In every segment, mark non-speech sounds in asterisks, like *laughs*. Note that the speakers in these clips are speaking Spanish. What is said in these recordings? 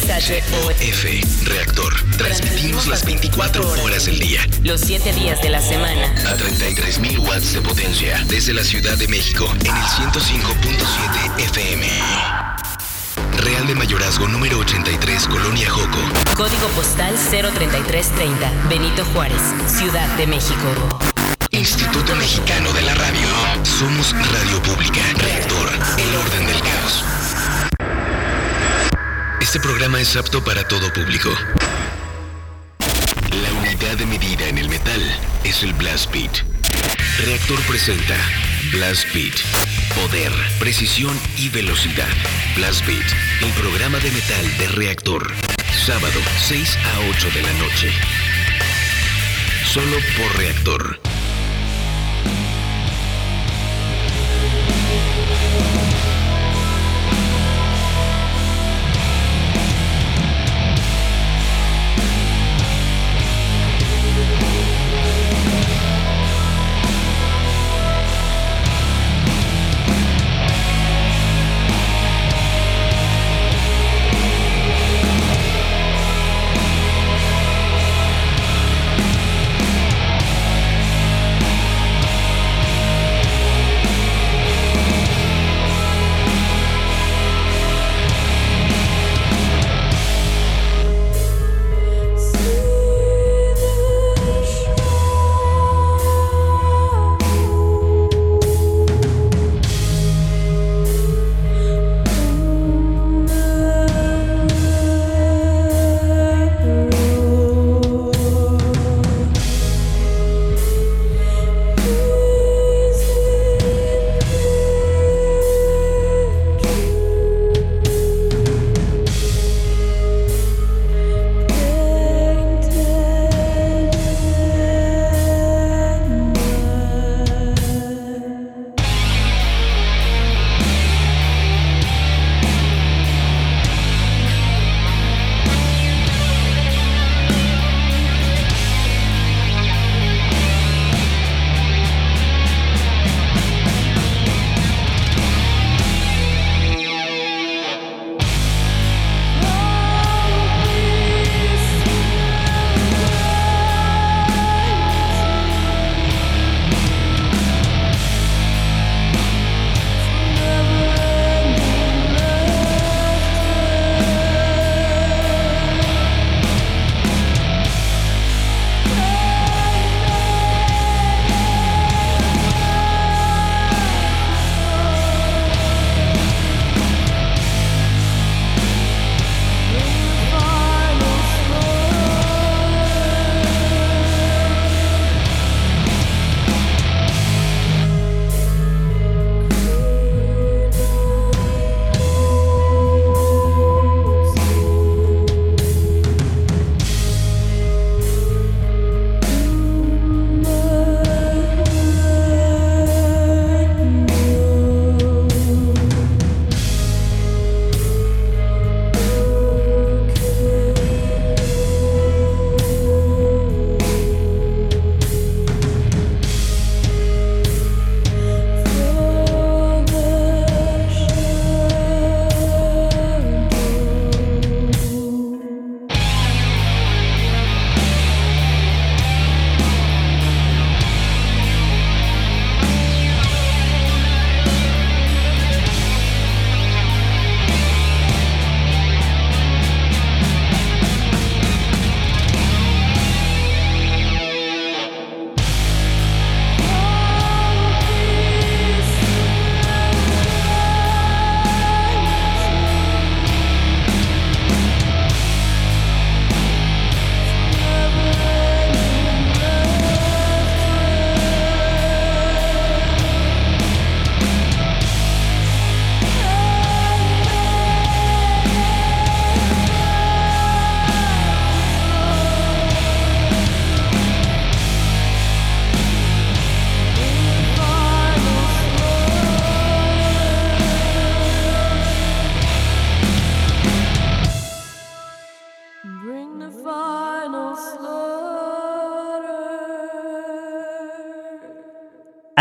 COF Reactor. Transmitimos las 24 horas del día. Los 7 días de la semana. A 33.000 watts de potencia. Desde la Ciudad de México en el 105.7 FM. Real de Mayorazgo número 83, Colonia Joco. Código postal 03330, Benito Juárez, Ciudad de México. Instituto Mexicano de la Radio. Somos Radio Pública. Reactor. El orden del caos. Este programa es apto para todo público. La unidad de medida en el metal es el Blast Beat. Reactor presenta Blast Beat. Poder, precisión y velocidad. Blast Beat, el programa de metal de Reactor. Sábado, 6 a 8 de la noche. Solo por Reactor.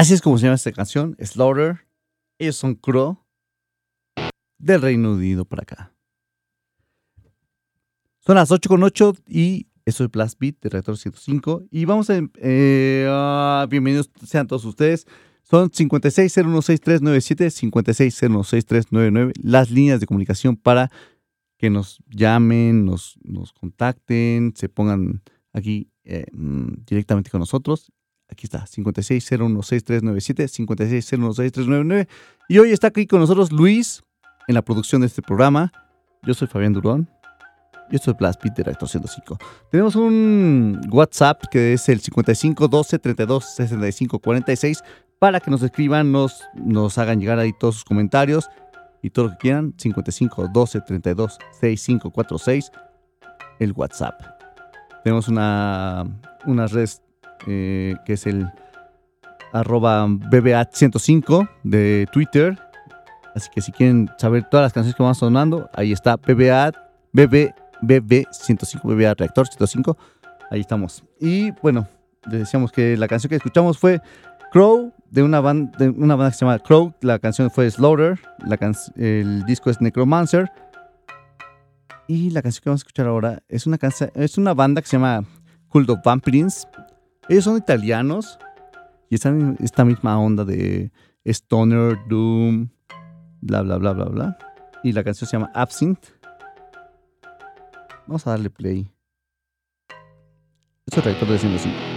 Así es como se llama esta canción, Slaughter. Ellos son Crow del Reino Unido para acá. Son las 8 con 8 y eso es Blast Beat de Reactor 105. Y vamos a. Eh, ah, bienvenidos sean todos ustedes. Son 56016397, 56016399, las líneas de comunicación para que nos llamen, nos, nos contacten, se pongan aquí eh, mm, directamente con nosotros. Aquí está, 56016397, 56016399. Y hoy está aquí con nosotros Luis en la producción de este programa. Yo soy Fabián Durón. Y esto es Blast Beat de Reactor 105. Tenemos un WhatsApp que es el 55 12 32 65 46 para que nos escriban, nos, nos hagan llegar ahí todos sus comentarios y todo lo que quieran. 55 12 32 65 46 el WhatsApp. Tenemos una, una red eh, que es el arroba BBA105 de Twitter. Así que si quieren saber todas las canciones que van sonando, ahí está BBA, BB, BB105, BBA Reactor 105. Ahí estamos. Y bueno, les decíamos que la canción que escuchamos fue Crow, de una, banda, que se llama Crow. La canción fue Slaughter. La el disco es Necromancer. Y la canción que vamos a escuchar ahora es una, es una banda que se llama Cult of Vampirins. Ellos son italianos y están esta misma onda de Stoner, Doom, bla, bla, bla, bla, bla. Y la canción se llama Absinthe. Vamos a darle play. Eso es el de 105.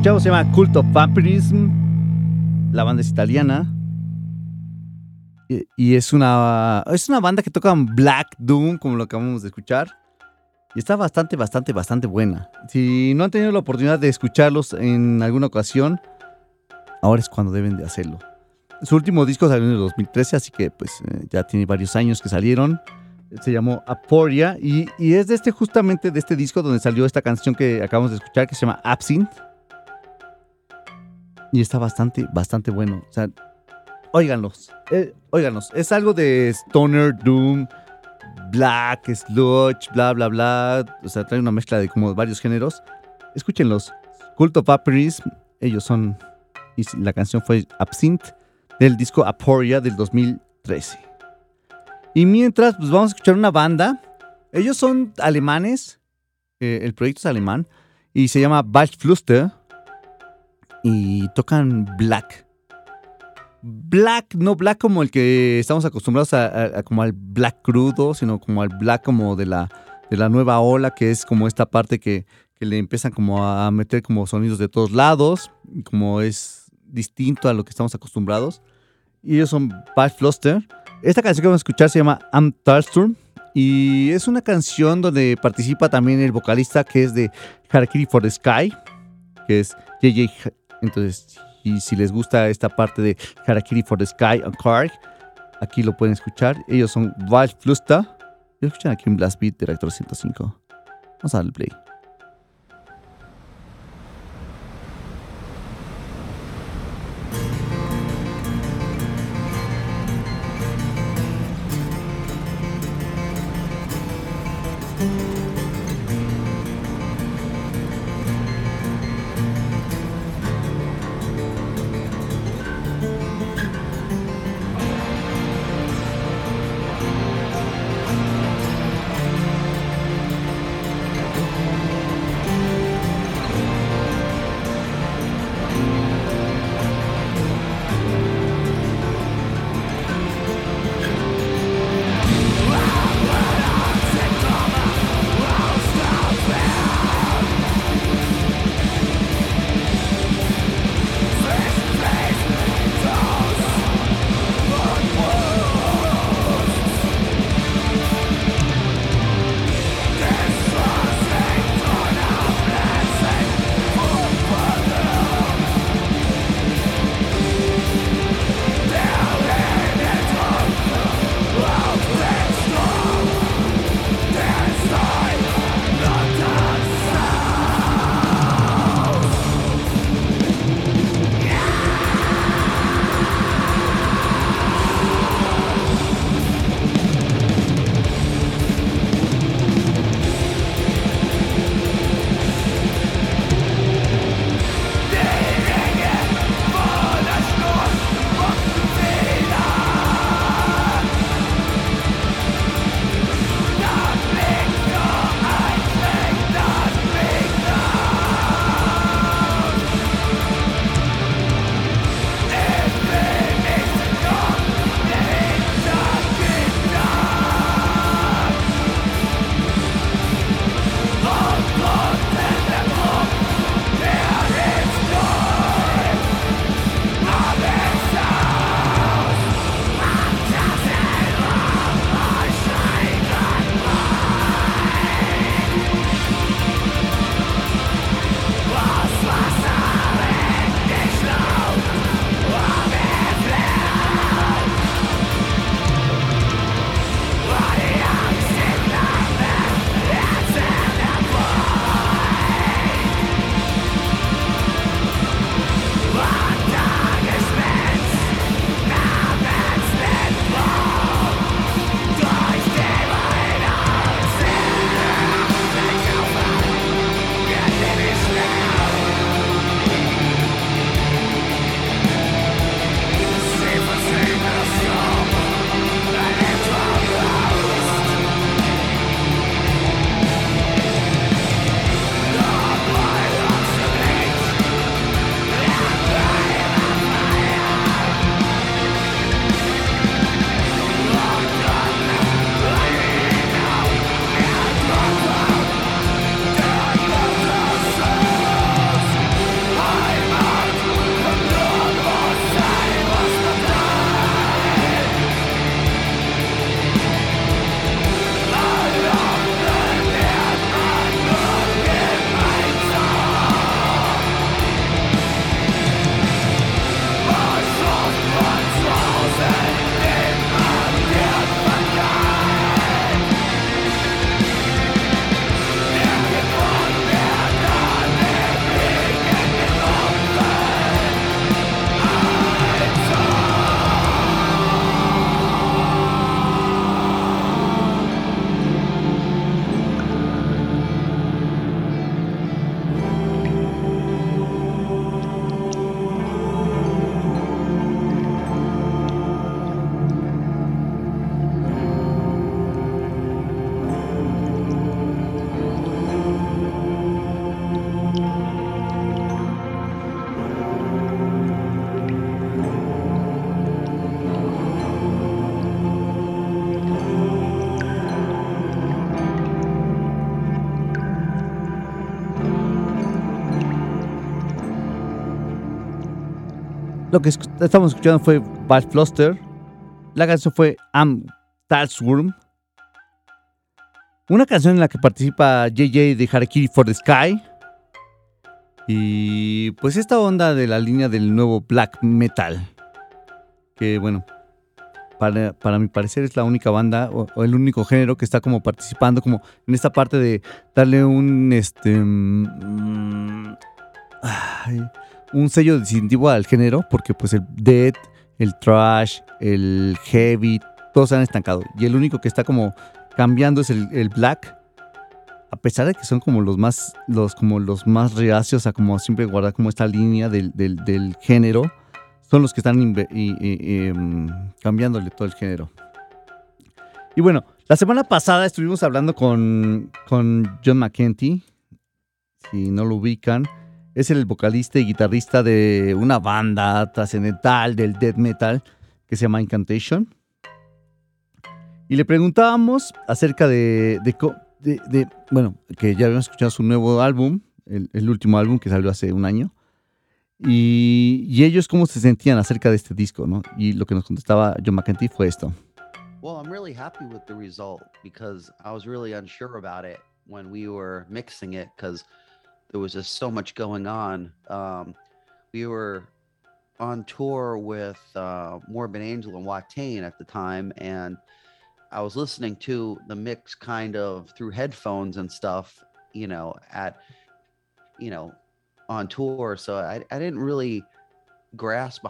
Escuchamos se llama Cult of Vampirism. La banda es italiana. Y, y es una es una banda que toca Black Doom, como lo acabamos de escuchar. Y está bastante, bastante, bastante buena. Si no han tenido la oportunidad de escucharlos en alguna ocasión, ahora es cuando deben de hacerlo. Su último disco salió en el 2013, así que pues eh, ya tiene varios años que salieron. Se llamó Aporia y, y es de este justamente de este disco donde salió esta canción que acabamos de escuchar que se llama Absinthe. Y está bastante, bastante bueno. O sea, óiganlos. Eh. Es algo de Stoner, Doom, Black, Sludge, bla, bla, bla. O sea, trae una mezcla de como varios géneros. Escúchenlos. Cult of Vampirism. Ellos son. Y la canción fue Absinthe del disco Aporia del 2013. Y mientras, pues vamos a escuchar una banda. Ellos son alemanes. eh, el proyecto es alemán. Y se llama Waldfluster. Y tocan black. Black, no black como el que estamos acostumbrados a, como al black crudo, sino como al black como de la, de la nueva ola, que es como esta parte que, que le empiezan como a meter como sonidos de todos lados, como es distinto a lo que estamos acostumbrados. Y ellos son Bad Fluster. Esta canción que vamos a escuchar se llama Am Tarsturm y es una canción donde participa también el vocalista que es de Harakiri for the Sky, que es JJ. Entonces, y si les gusta esta parte de Harakiri for the Sky on Karg, aquí lo pueden escuchar. Ellos son Val Flusta. Y escuchan aquí en Blast Beat de Reactor 105. Vamos a darle play. Que estamos escuchando fue Bad Fluster. La canción fue Am Talsworm. Una canción en la que participa JJ de Harakiri for the Sky. Y pues esta onda de la línea del nuevo black metal. Que bueno, para, para mi parecer es la única banda o, el único género que está como participando como en esta parte de darle un este mm, ay, un sello distintivo al género porque pues el death, el trash, el heavy, todos se han estancado y el único que está como cambiando es el, black a pesar de que son como los más los como los más reacios a como siempre guardar como esta línea del, del, del género son los que están y, cambiándole todo el género. Y bueno, la semana pasada estuvimos hablando con, con John McKenty, si no lo ubican, es el vocalista y guitarrista de una banda trascendental del death metal que se llama Incantation. Y le preguntábamos acerca de, bueno, que ya habíamos escuchado su nuevo álbum, el, último álbum que salió hace un año. Y, y, ellos cómo se sentían acerca de este disco, ¿no? Y lo que nos contestaba John McEntee fue esto. Well, I'm really happy with the result because I was really unsure about it when we were mixing it because there was just so much going on. Um, we were on tour with uh, Morbid Angel and Watain at the time, and I was listening to the mix kind of through headphones and stuff, you know, at, you know, on tour, so I, I didn't really grasp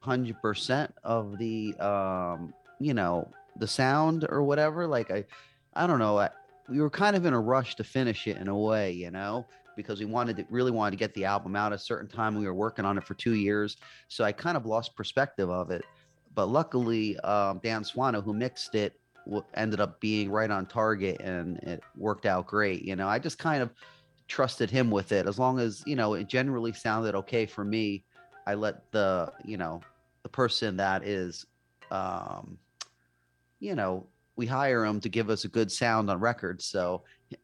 hundred percent of the um, you know the sound or whatever. Like I, I don't know. I, we were kind of in a rush to finish it in a way, you know, because we wanted to really wanted to get the album out a certain time. We were working on it for two years, so I kind of lost perspective of it. But luckily, um, Dan Swano, who mixed it, w- ended up being right on target, and it worked out great. You know, I just kind of trusted him with it as long as you know it generally sounded okay for me i let the you know the person that is um you know we hire him to give us a good sound on record so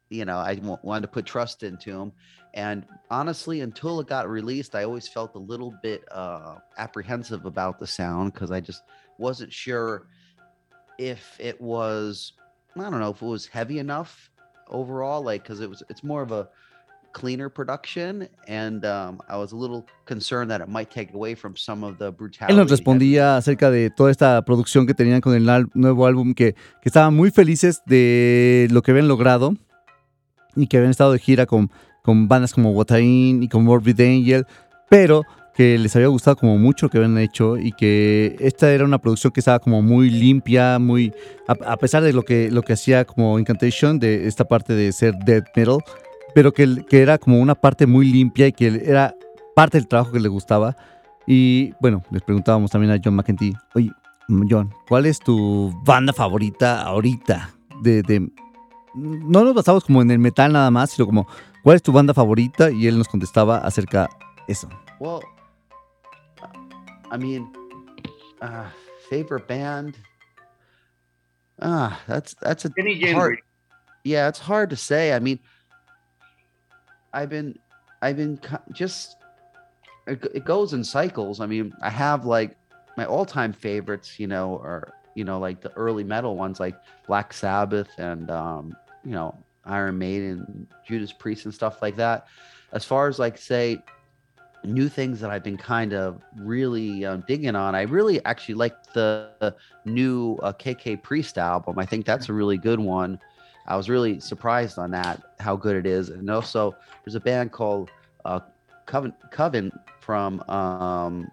you know i wanted to put trust into him and honestly until it got released i always felt a little bit uh apprehensive about the sound because i just wasn't sure if it was i don't know if it was heavy enough overall like because it was it's more of a cleaner production and um, I was a little concerned that it might take away from some of the brutality. Él nos respondía acerca de toda esta producción que tenían con el nuevo álbum que, que, estaban muy felices de lo que habían logrado y que habían estado de gira con, con bandas como Watain y con Morbid Angel, pero que les había gustado como mucho que habían hecho y que esta era una producción que estaba como muy limpia, muy a, a pesar de lo que lo que hacía como Incantation de esta parte de ser death metal, pero que, que, era como una parte muy limpia y que era parte del trabajo que le gustaba. Y bueno, les preguntábamos también a John McEntee, oye, John, ¿cuál es tu banda favorita ahorita? De, de, no nos basamos como en el metal nada más, sino como, ¿cuál es tu banda favorita? Y él nos contestaba acerca de eso. Well, I mean, uh, favorite band. Ah, that's that's a hard. Yeah, it's hard to say. I mean, I've been, I've been just, it goes in cycles. I mean, I have like my all time favorites, you know, are, you know, like the early metal ones like Black Sabbath and, um, you know, Iron Maiden, Judas Priest and stuff like that. As far as like, say, new things that I've been kind of really um, digging on, I really actually like the, the new uh, KK Priest album. I think that's a really good one. I was really surprised on that, how good it is. And also, there's a band called uh, Coven, Coven from um,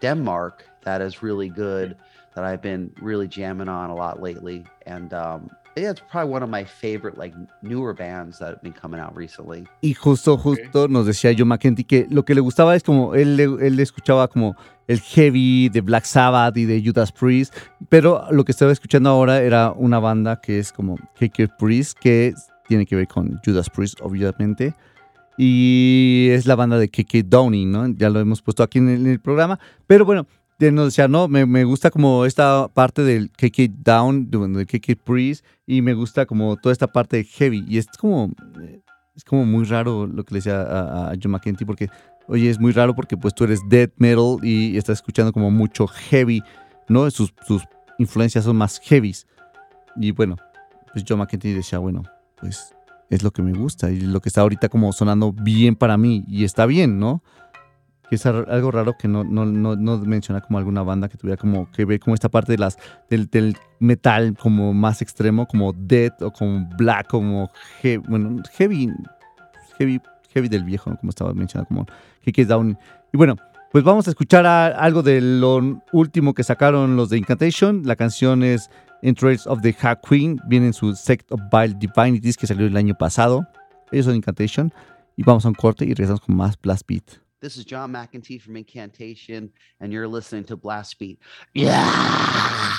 Denmark that is really good that I've been really jamming on a lot lately. And um, yeah, it's probably one of my favorite like newer bands that have been coming out recently. Y justo, justo okay. nos decía Joe McKenty que lo que le gustaba es como él, él escuchaba como el heavy de Black Sabbath y de Judas Priest, pero lo que estaba escuchando ahora era una banda que es como KK Priest, que tiene que ver con Judas Priest, obviamente. Y es la banda de KK Downing, ¿no? Ya lo hemos puesto aquí en el, en el programa. Pero bueno, nos decía, no, me, gusta como esta parte del KK Down, del KK Priest, y me gusta como toda esta parte de heavy. Y es como, es como muy raro lo que le decía a, a John McKenty, porque oye, es muy raro porque pues tú eres death metal y estás escuchando como mucho heavy, ¿no? Sus, sus influencias son más heavies. Y bueno, pues John McEntee decía, bueno, pues es lo que me gusta y lo que está ahorita como sonando bien para mí y está bien, ¿no? Es algo raro que no, no, no, no menciona como alguna banda que tuviera como que ver como esta parte de las del, metal como más extremo, como death o como black, como he- bueno, heavy, heavy, heavy del viejo, como estaba mencionando, como Kick Down. Y bueno, pues vamos a escuchar algo de lo último que sacaron los de Incantation. La canción es Entrails of the Hack Queen. Viene en su Sect of Vile Divinities que salió el año pasado. Ellos son Incantation. Y vamos a un corte y regresamos con más Blast Beat. This is John McEntee from Incantation, and you're listening to Blast Beat. Yeah.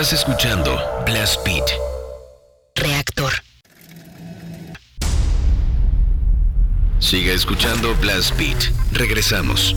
Estás escuchando Blast Beat. Reactor. Siga escuchando Blast Beat. Regresamos.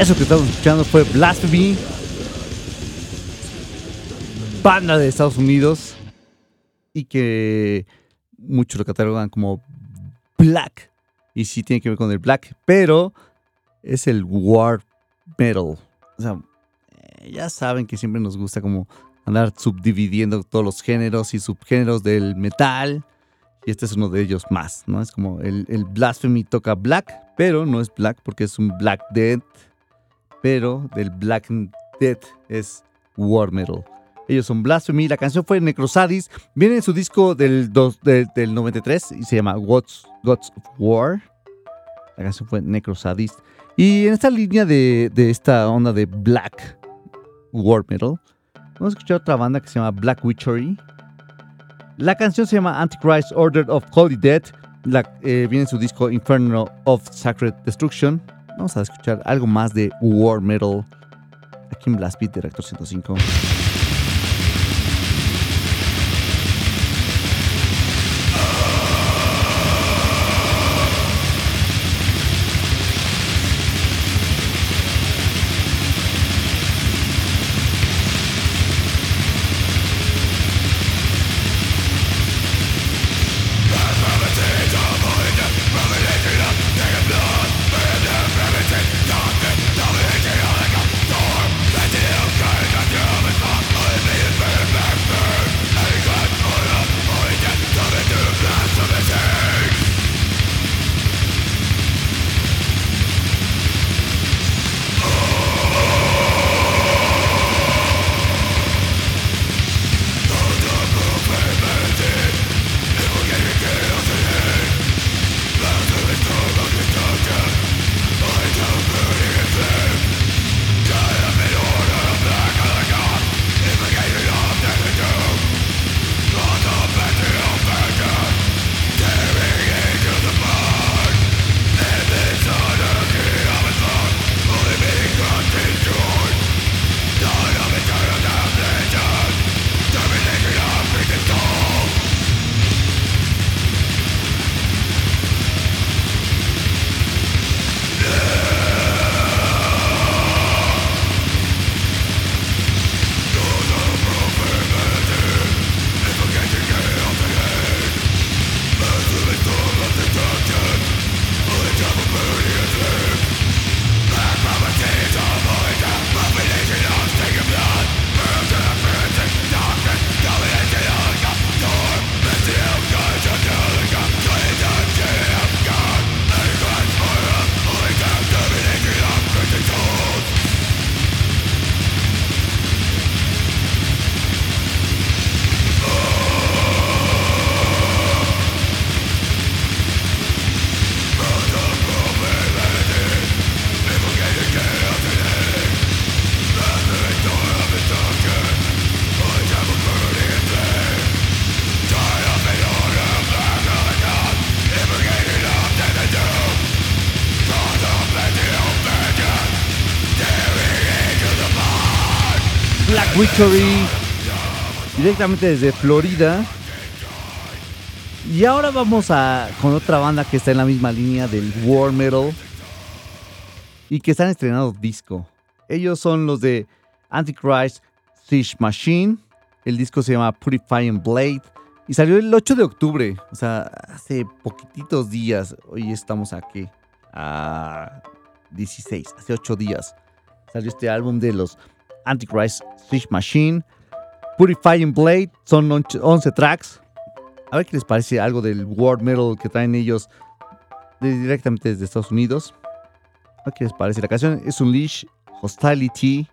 Eso que estamos escuchando fue Blasphemy, banda de Estados Unidos, y que muchos lo catalogan como black. Y sí tiene que ver con el black, pero es el war metal. O sea, eh, ya saben que siempre nos gusta como andar subdividiendo todos los géneros y subgéneros del metal. Y este es uno de ellos más, ¿no? Es como el, Blasphemy toca black, pero no es black porque es un black death pero del Black Death es War Metal. Ellos son Blasphemy, la canción fue Necrosadis, viene en su disco del, del, 93 y se llama Gods, of War. La canción fue Necrosadis. Y en esta línea de, de esta onda de Black War Metal, vamos a escuchar otra banda que se llama Black Witchery. La canción se llama Antichrist Order of Holy Dead. La, eh, viene en su disco Inferno of Sacred Destruction. Vamos a escuchar algo más de War Metal aquí en Blast Beat Director 105. Witchery, directamente desde Florida. Y ahora vamos a con otra banda que está en la misma línea del War Metal y que están estrenando disco. Ellos son los de Antichrist Siege Machine. El disco se llama Purifying Blade y salió el 8 de octubre, o sea, hace poquititos días. Hoy estamos aquí a 16, hace 8 días. Salió este álbum de los Antichrist Siege Machine. Purifying Blade son 11 tracks. A ver qué les parece algo del world metal que traen ellos directamente desde Estados Unidos. A ver qué les parece. La canción es un leash, Hostility.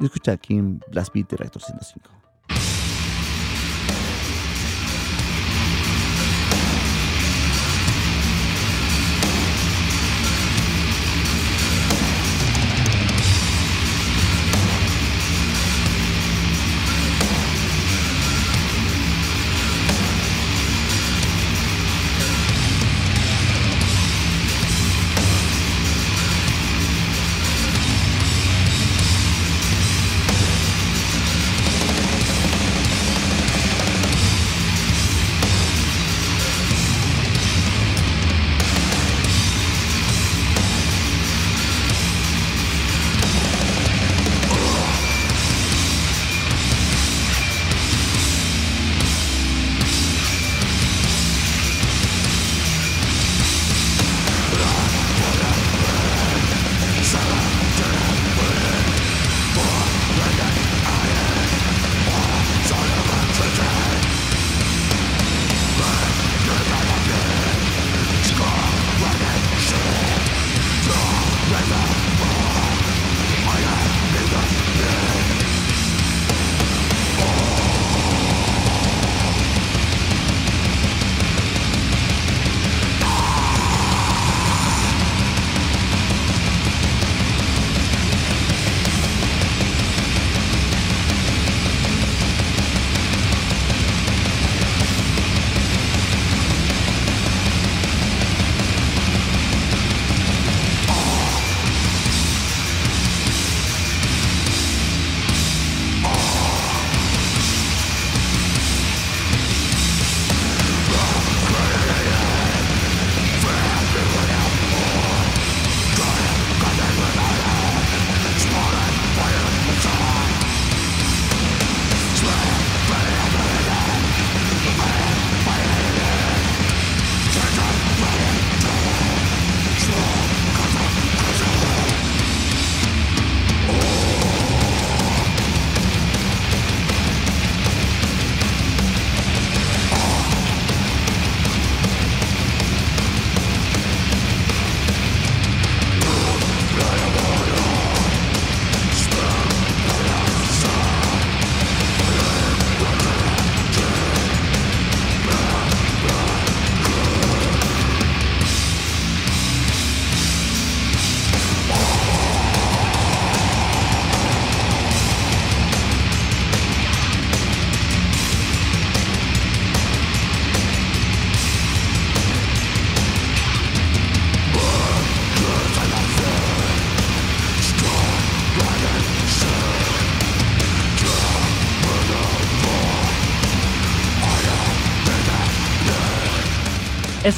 Escucha aquí en Blast Beat Director 105.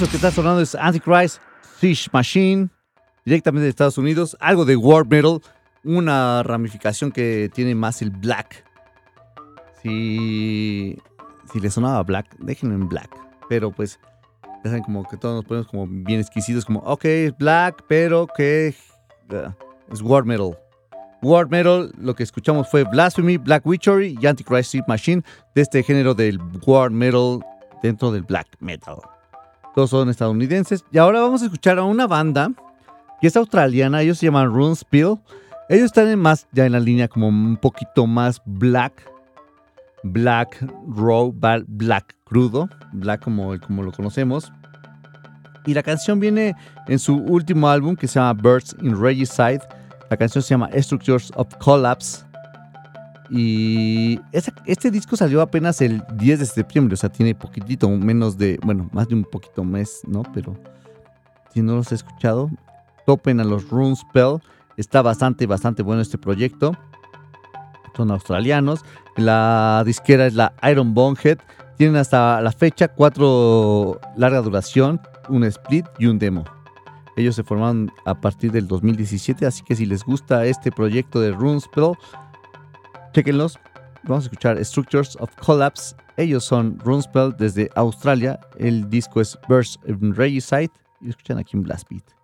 Eso que está sonando es Antichrist Fish Machine, directamente de Estados Unidos. Algo de War Metal, una ramificación que tiene más el black. Si, si le sonaba black, déjenlo en black. Pero pues, ya saben, como que todos nos ponemos como bien exquisitos, como, ok, es black, pero que uh, es War Metal. War Metal, lo que escuchamos fue Blasphemy, Black Witchery y Antichrist Machine, de este género del War Metal dentro del Black Metal. Todos son estadounidenses. Y ahora vamos a escuchar a una banda que es australiana. Ellos se llaman Runespill. Ellos están en más, ya en la línea como un poquito más black. Black raw, black crudo. Black como, como lo conocemos. Y la canción viene en su último álbum que se llama Birds in Regicide. La canción se llama Structures of Collapse. Y este disco salió apenas el 10 de septiembre, o sea, tiene poquitito, menos de, bueno, más de un poquito mes, ¿no? Pero si no los he escuchado, topen a los Rune Spell. Está bastante, bastante bueno este proyecto. Son australianos. La disquera es la Iron Bonehead. Tienen hasta la fecha cuatro larga duración, un split y un demo. Ellos se formaron a partir del 2017, así que si les gusta este proyecto de Runespell, chequenlos. Vamos a escuchar Structures of Collapse. Ellos son Runespell desde Australia. El disco es Burst in Regicide. Y escuchan aquí un Blast Beat.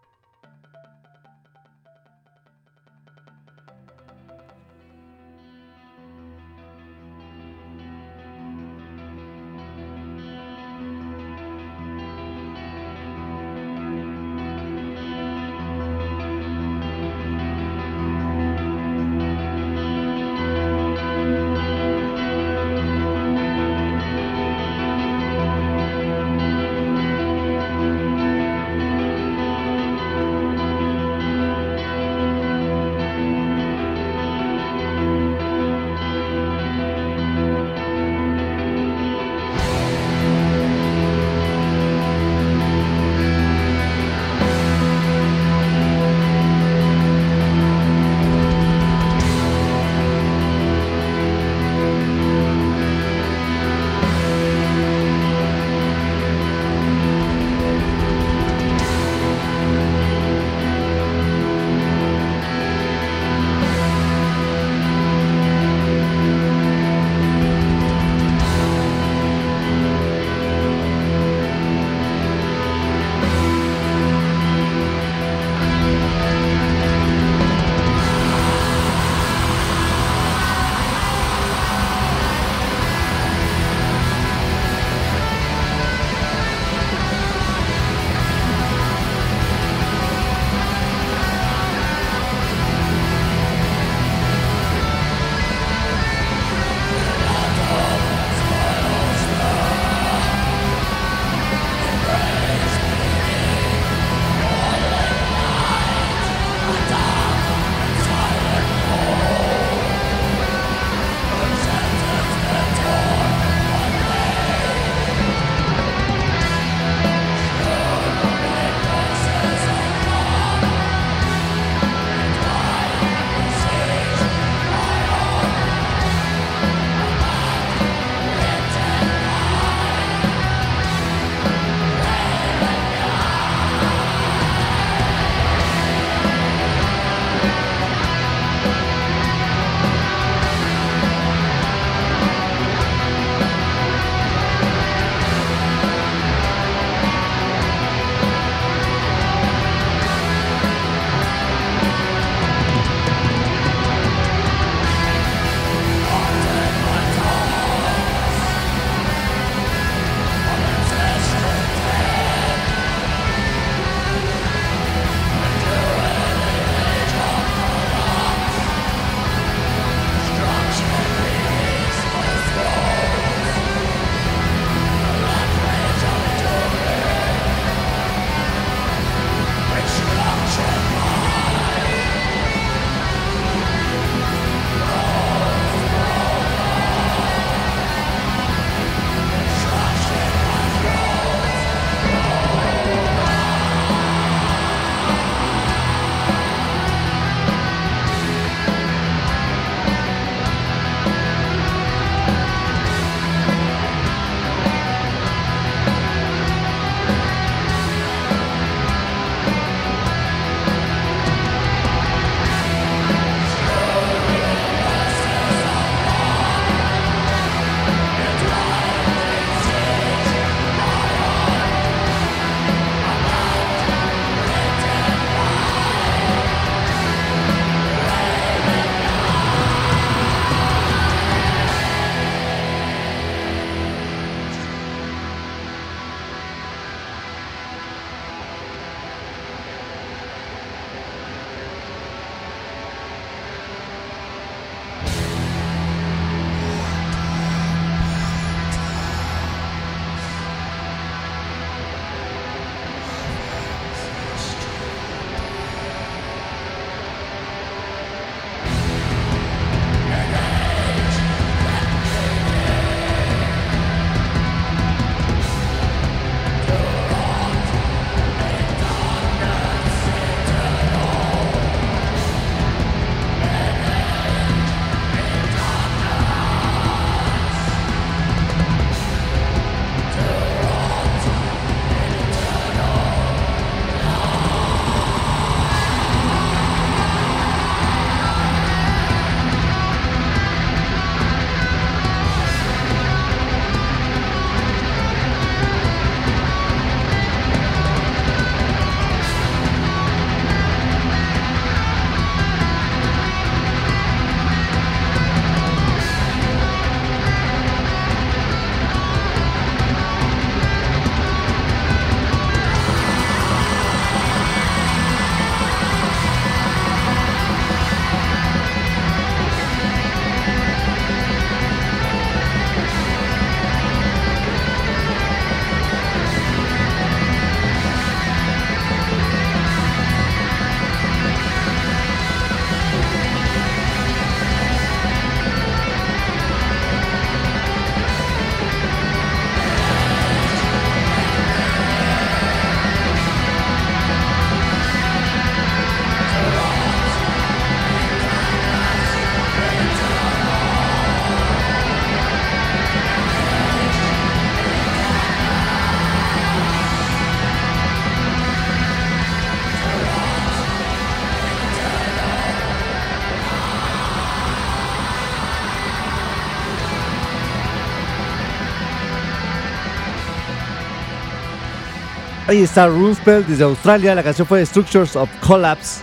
Ahí está Runespell desde Australia. La canción fue Structures of Collapse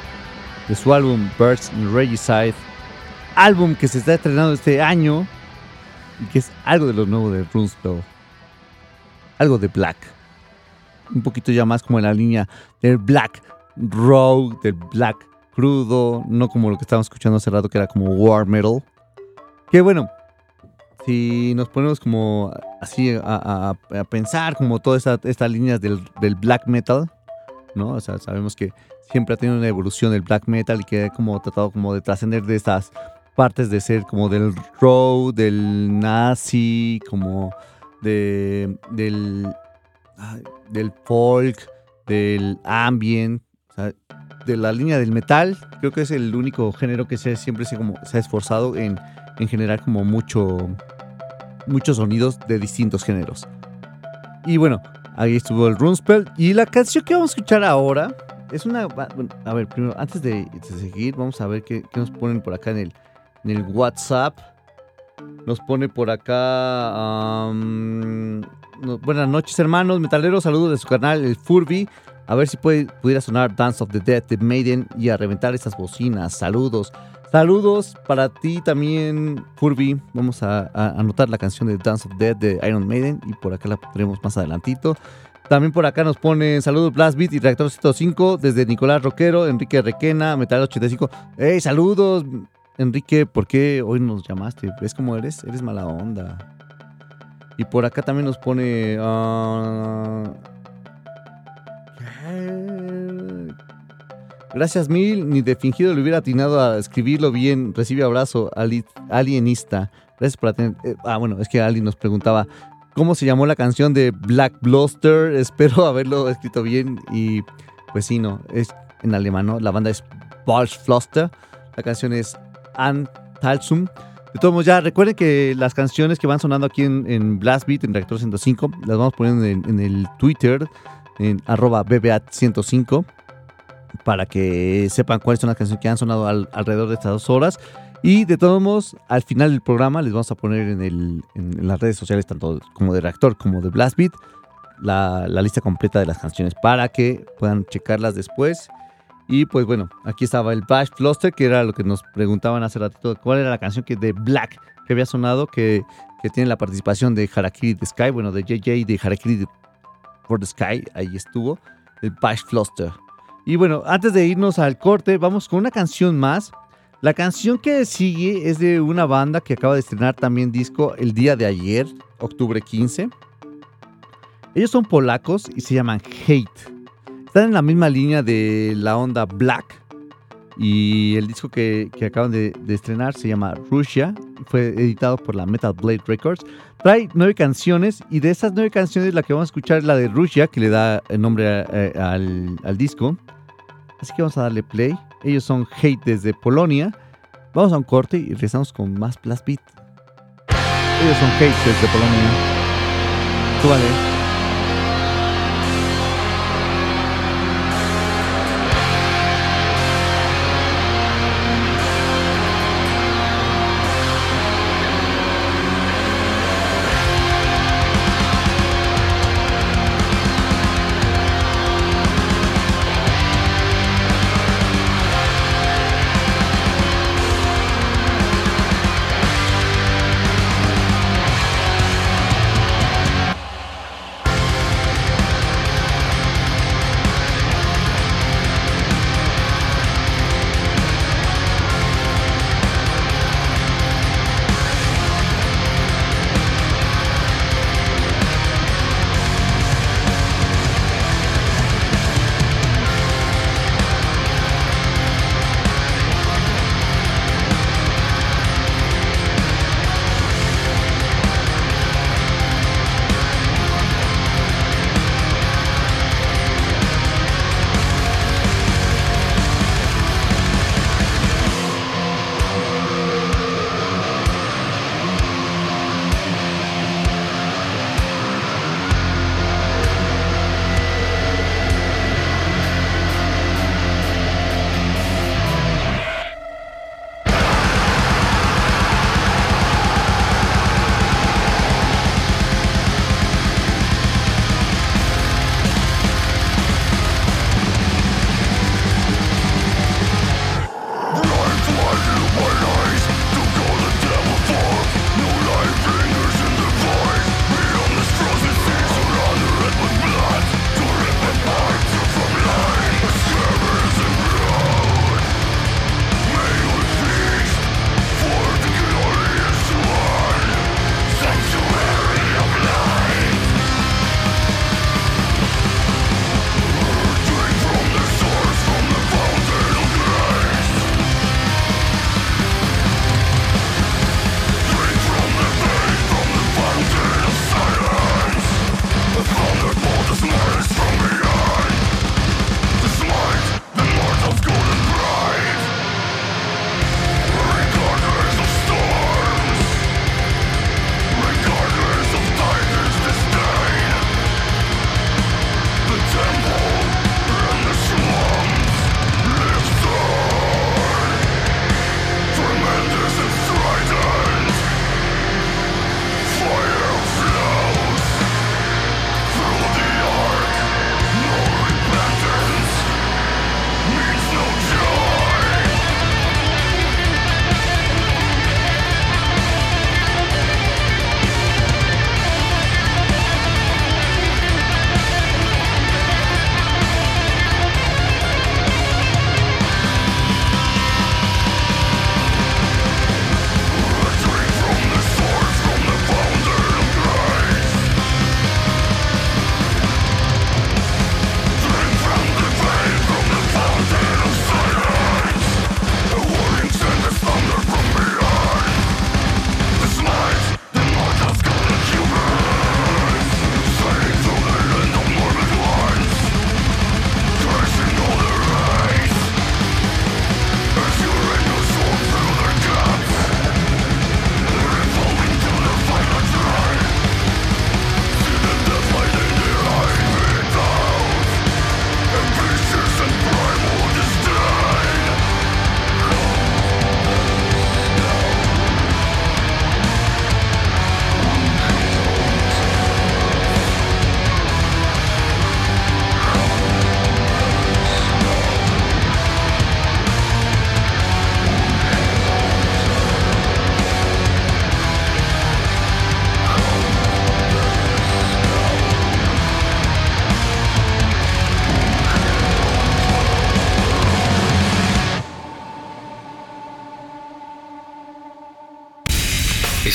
de su álbum Birds in Regicide. Álbum que se está estrenando este año y que es algo de lo nuevo de Runespell. Algo de Black. Un poquito ya más como en la línea del Black Rogue, del Black crudo, no como lo que estábamos escuchando hace rato que era como War Metal. Que bueno, si nos ponemos como así a, pensar como todas estas líneas del, black metal, ¿no? O sea, sabemos que siempre ha tenido una evolución del black metal y que ha como tratado como de trascender de estas partes de ser como del row, del nazi, como de, del, del folk, del ambient, de la línea del metal, creo que es el único género que se, siempre se, como, se ha esforzado en, en generar como mucho muchos sonidos de distintos géneros. Y bueno, ahí estuvo el Runespell. Y la canción que vamos a escuchar ahora es una. a ver, primero, antes de, seguir, vamos a ver qué, nos ponen por acá en el, en el WhatsApp. Nos pone por acá. buenas noches, hermanos metaleros. Saludos de su canal, el Furby. A ver si puede, pudiera sonar Dance of the Dead de Maiden y a reventar esas bocinas. Saludos. Saludos para ti también, Furby. Vamos a, anotar la canción de Dance of Dead de Iron Maiden y por acá la pondremos más adelantito. También por acá nos pone saludos Blast Beat y Reactor 105 desde Nicolás Roquero, Enrique Requena, Metal 85. ¡Hey, saludos! Enrique, ¿por qué hoy nos llamaste? ¿Ves cómo eres? Eres mala onda. Y por acá también nos pone... Uh, Gracias mil, ni de fingido le hubiera atinado a escribirlo bien. Recibe abrazo, alienista. Gracias por atender. Eh, ah, bueno, es que Ali nos preguntaba cómo se llamó la canción de Black Bluster. *laughs* Espero haberlo escrito bien y pues sí, no, es en alemán, ¿no? La banda es Floster. La canción es An Talsum. De todos modos, ya recuerden que las canciones que van sonando aquí en, en Blast Beat, en Reactor 105, las vamos poniendo en, en el Twitter, en arroba BBAT105 para que sepan cuáles son las canciones que han sonado alrededor de estas dos horas. Y de todos modos, al final del programa les vamos a poner en, las redes sociales, tanto como de Reactor como de Blast Beat, la, lista completa de las canciones para que puedan checarlas después. Y pues bueno, aquí estaba el Bash Fluster, que era lo que nos preguntaban hace ratito, cuál era la canción que de Black que había sonado, que, tiene la participación de Harakiri the Sky, bueno, de JJ de Harakiri for the Sky, ahí estuvo, el Bash Fluster. Y bueno, antes de irnos al corte, vamos con una canción más. La canción que sigue es de una banda que acaba de estrenar también disco el día de ayer, octubre 15. Ellos son polacos y se llaman Hate. Están en la misma línea de la onda Black. Y el disco que, acaban de, estrenar se llama Russia. Fue editado por la Metal Blade Records. Trae nueve canciones y de esas nueve canciones la que vamos a escuchar es la de Russia, que le da el nombre al, al disco. Así que vamos a darle play. Ellos son Hate desde Polonia. Vamos a un corte y regresamos con más Blast Beat. Ellos son Hate desde Polonia. Tú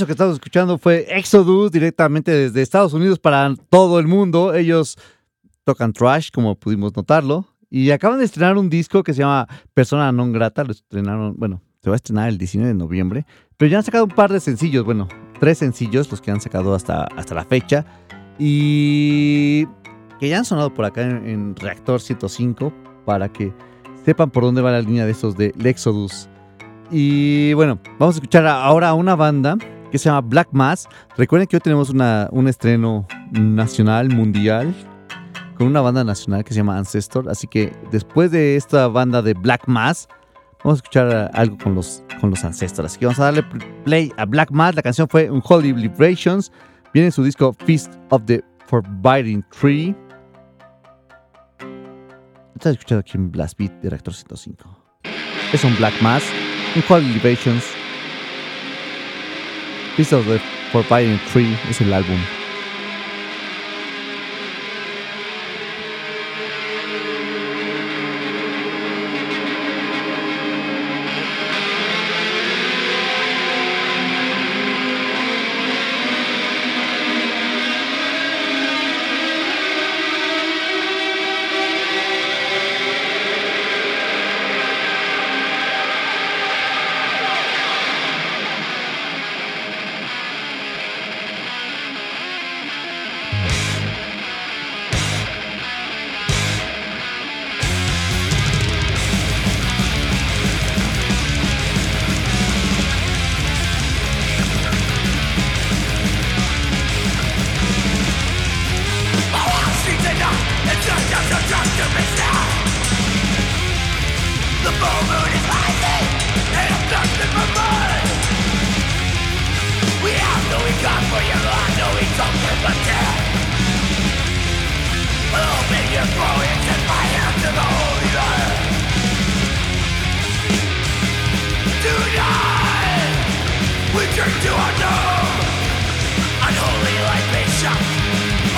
Eso que estamos escuchando fue Exodus directamente desde Estados Unidos para todo el mundo. Ellos tocan trash, como pudimos notarlo. Y acaban de estrenar un disco que se llama Persona Non Grata. Lo estrenaron, bueno, se va a estrenar el 19 de noviembre. Pero ya han sacado un par de sencillos, bueno, tres sencillos, los que han sacado hasta, hasta la fecha. Y que ya han sonado por acá en, en Reactor 105 para que sepan por dónde va la línea de estos de Exodus. Y bueno, vamos a escuchar ahora a una banda que se llama Black Mass. Recuerden que hoy tenemos una, un estreno nacional, mundial, con una banda nacional que se llama Ancestor. Así que después de esta banda de Black Mass, vamos a escuchar algo con los, con los. Así que vamos a darle play a Black Mass. La canción fue Unholy Liberations. Viene en su disco Feast of the Forbidding Tree. Estás escuchando aquí en Blast Beat de Reactor 105. Es un Black Mass, Unholy Liberations. Feast of the Forbidding Tree es el álbum.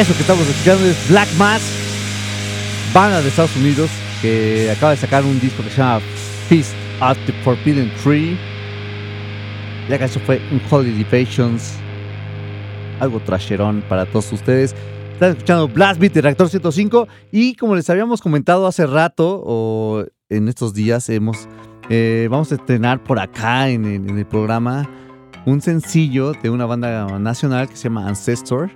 Eso que estamos escuchando es Black Mass, banda de Estados Unidos que acaba de sacar un disco que se llama Feast at the Forbidden Tree. La canción fue un Holiday Patience, algo trasherón para todos ustedes. Están escuchando Blast Beat de Reactor 105 y como les habíamos comentado hace rato o en estos días hemos eh, vamos a estrenar por acá en el programa un sencillo de una banda nacional que se llama Ancestor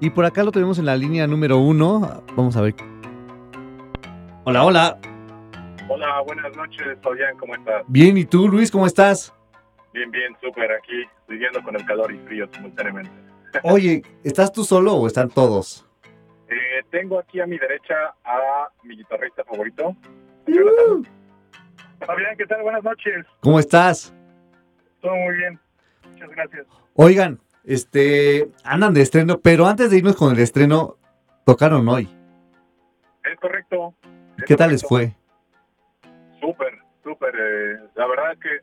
y por acá lo tenemos en la línea número uno. Vamos a ver. Hola, hola. Hola, buenas noches, Fabián, ¿cómo estás? Bien, ¿y tú, Luis, cómo estás? Bien, bien, súper aquí, viviendo con el calor y frío simultáneamente. *laughs* Oye, ¿estás tú solo o están todos? Eh, tengo aquí a mi derecha a mi guitarrista favorito, Jonathan. Fabián, ¿qué tal? Buenas noches, ¿Cómo estás? todo muy bien, muchas gracias. Oigan, este, andan de estreno, pero antes de irnos con el estreno, tocaron hoy. Es correcto. es ¿Qué tal les fue? Súper, súper. eh, la verdad es que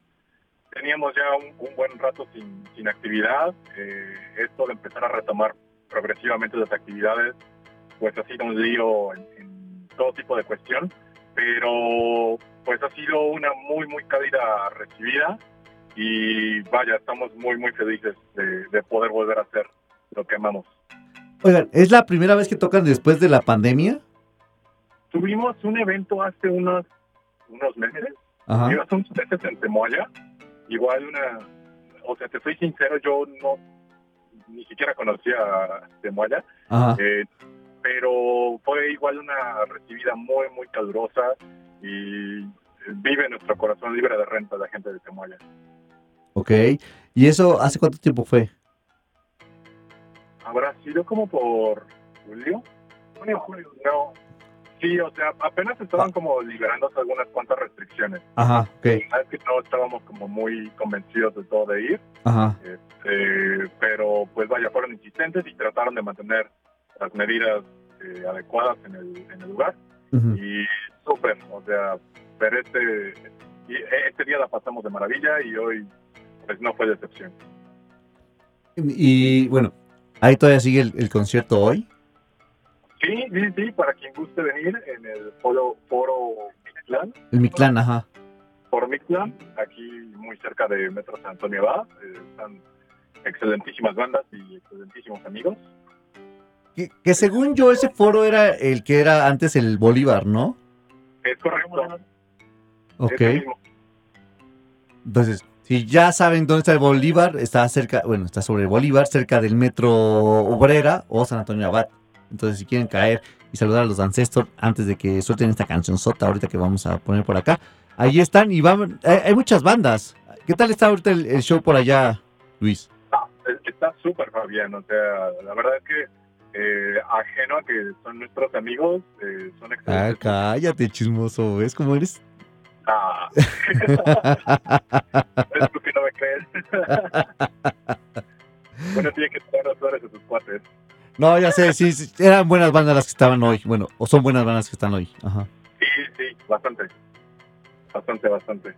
teníamos ya un, un buen rato sin, sin actividad. eh, esto de empezar a retomar progresivamente las actividades, pues ha sido un lío en, en todo tipo de cuestión, pero pues ha sido una muy, muy cálida recibida y vaya, estamos muy, muy felices de, de poder volver a hacer lo que amamos. Oigan, ¿es la primera vez que tocan después de la pandemia? Tuvimos un evento hace unos, unos meses Ajá. Ibas unos meses en Temoaya, igual una, o sea, te soy sincero, yo no, ni siquiera conocía a Temoaya, Ajá. eh, pero fue igual una recibida muy, muy calurosa y vive nuestro corazón libre de renta la gente de Temoaya. Ok. ¿Y eso hace cuánto tiempo fue? Habrá sido como por julio, junio, julio, no. Sí, o sea, apenas estaban como liberándose algunas cuantas restricciones. Ajá, ok. Es que no estábamos como muy convencidos de todo de ir. Ajá. Este, pero pues vaya, fueron insistentes y trataron de mantener las medidas eh, adecuadas en el, en el lugar y súper, o sea, pero este, y este día la pasamos de maravilla y hoy pues no fue decepción. Y bueno, ahí todavía sigue el, el concierto hoy. Sí, sí, sí, para quien guste venir en el foro, foro Mixlan, El Mictlán, ajá. foro Mixlan, aquí muy cerca de Metro San Antonio Abad, eh, están excelentísimas bandas y excelentísimos amigos. Que, que según yo ese foro era el que era antes el Bolívar, ¿no? Es correcto. Ok. Entonces, si ya saben dónde está el Bolívar, está cerca, bueno, está sobre el Bolívar, cerca del Metro Obrera o San Antonio Abad. Entonces, si quieren caer y saludar a los ancestros antes de que suelten esta canción sota ahorita que vamos a poner por acá, ahí están y van, hay, muchas bandas. ¿Qué tal está ahorita el, el show por allá, Luis? Ah, es- Está súper, Fabián. O sea, la verdad es que eh, ajeno a que son nuestros amigos, eh, son Ah, excelentes. cállate, chismoso, ¿ves cómo eres? Ah, es tú que no me crees. bueno, tiene que estar las flores de sus cuates. No, ya sé, sí, sí, eran buenas bandas las que estaban hoy. Bueno, o son buenas bandas que están hoy. Ajá. Sí, sí, bastante. Bastante, bastante.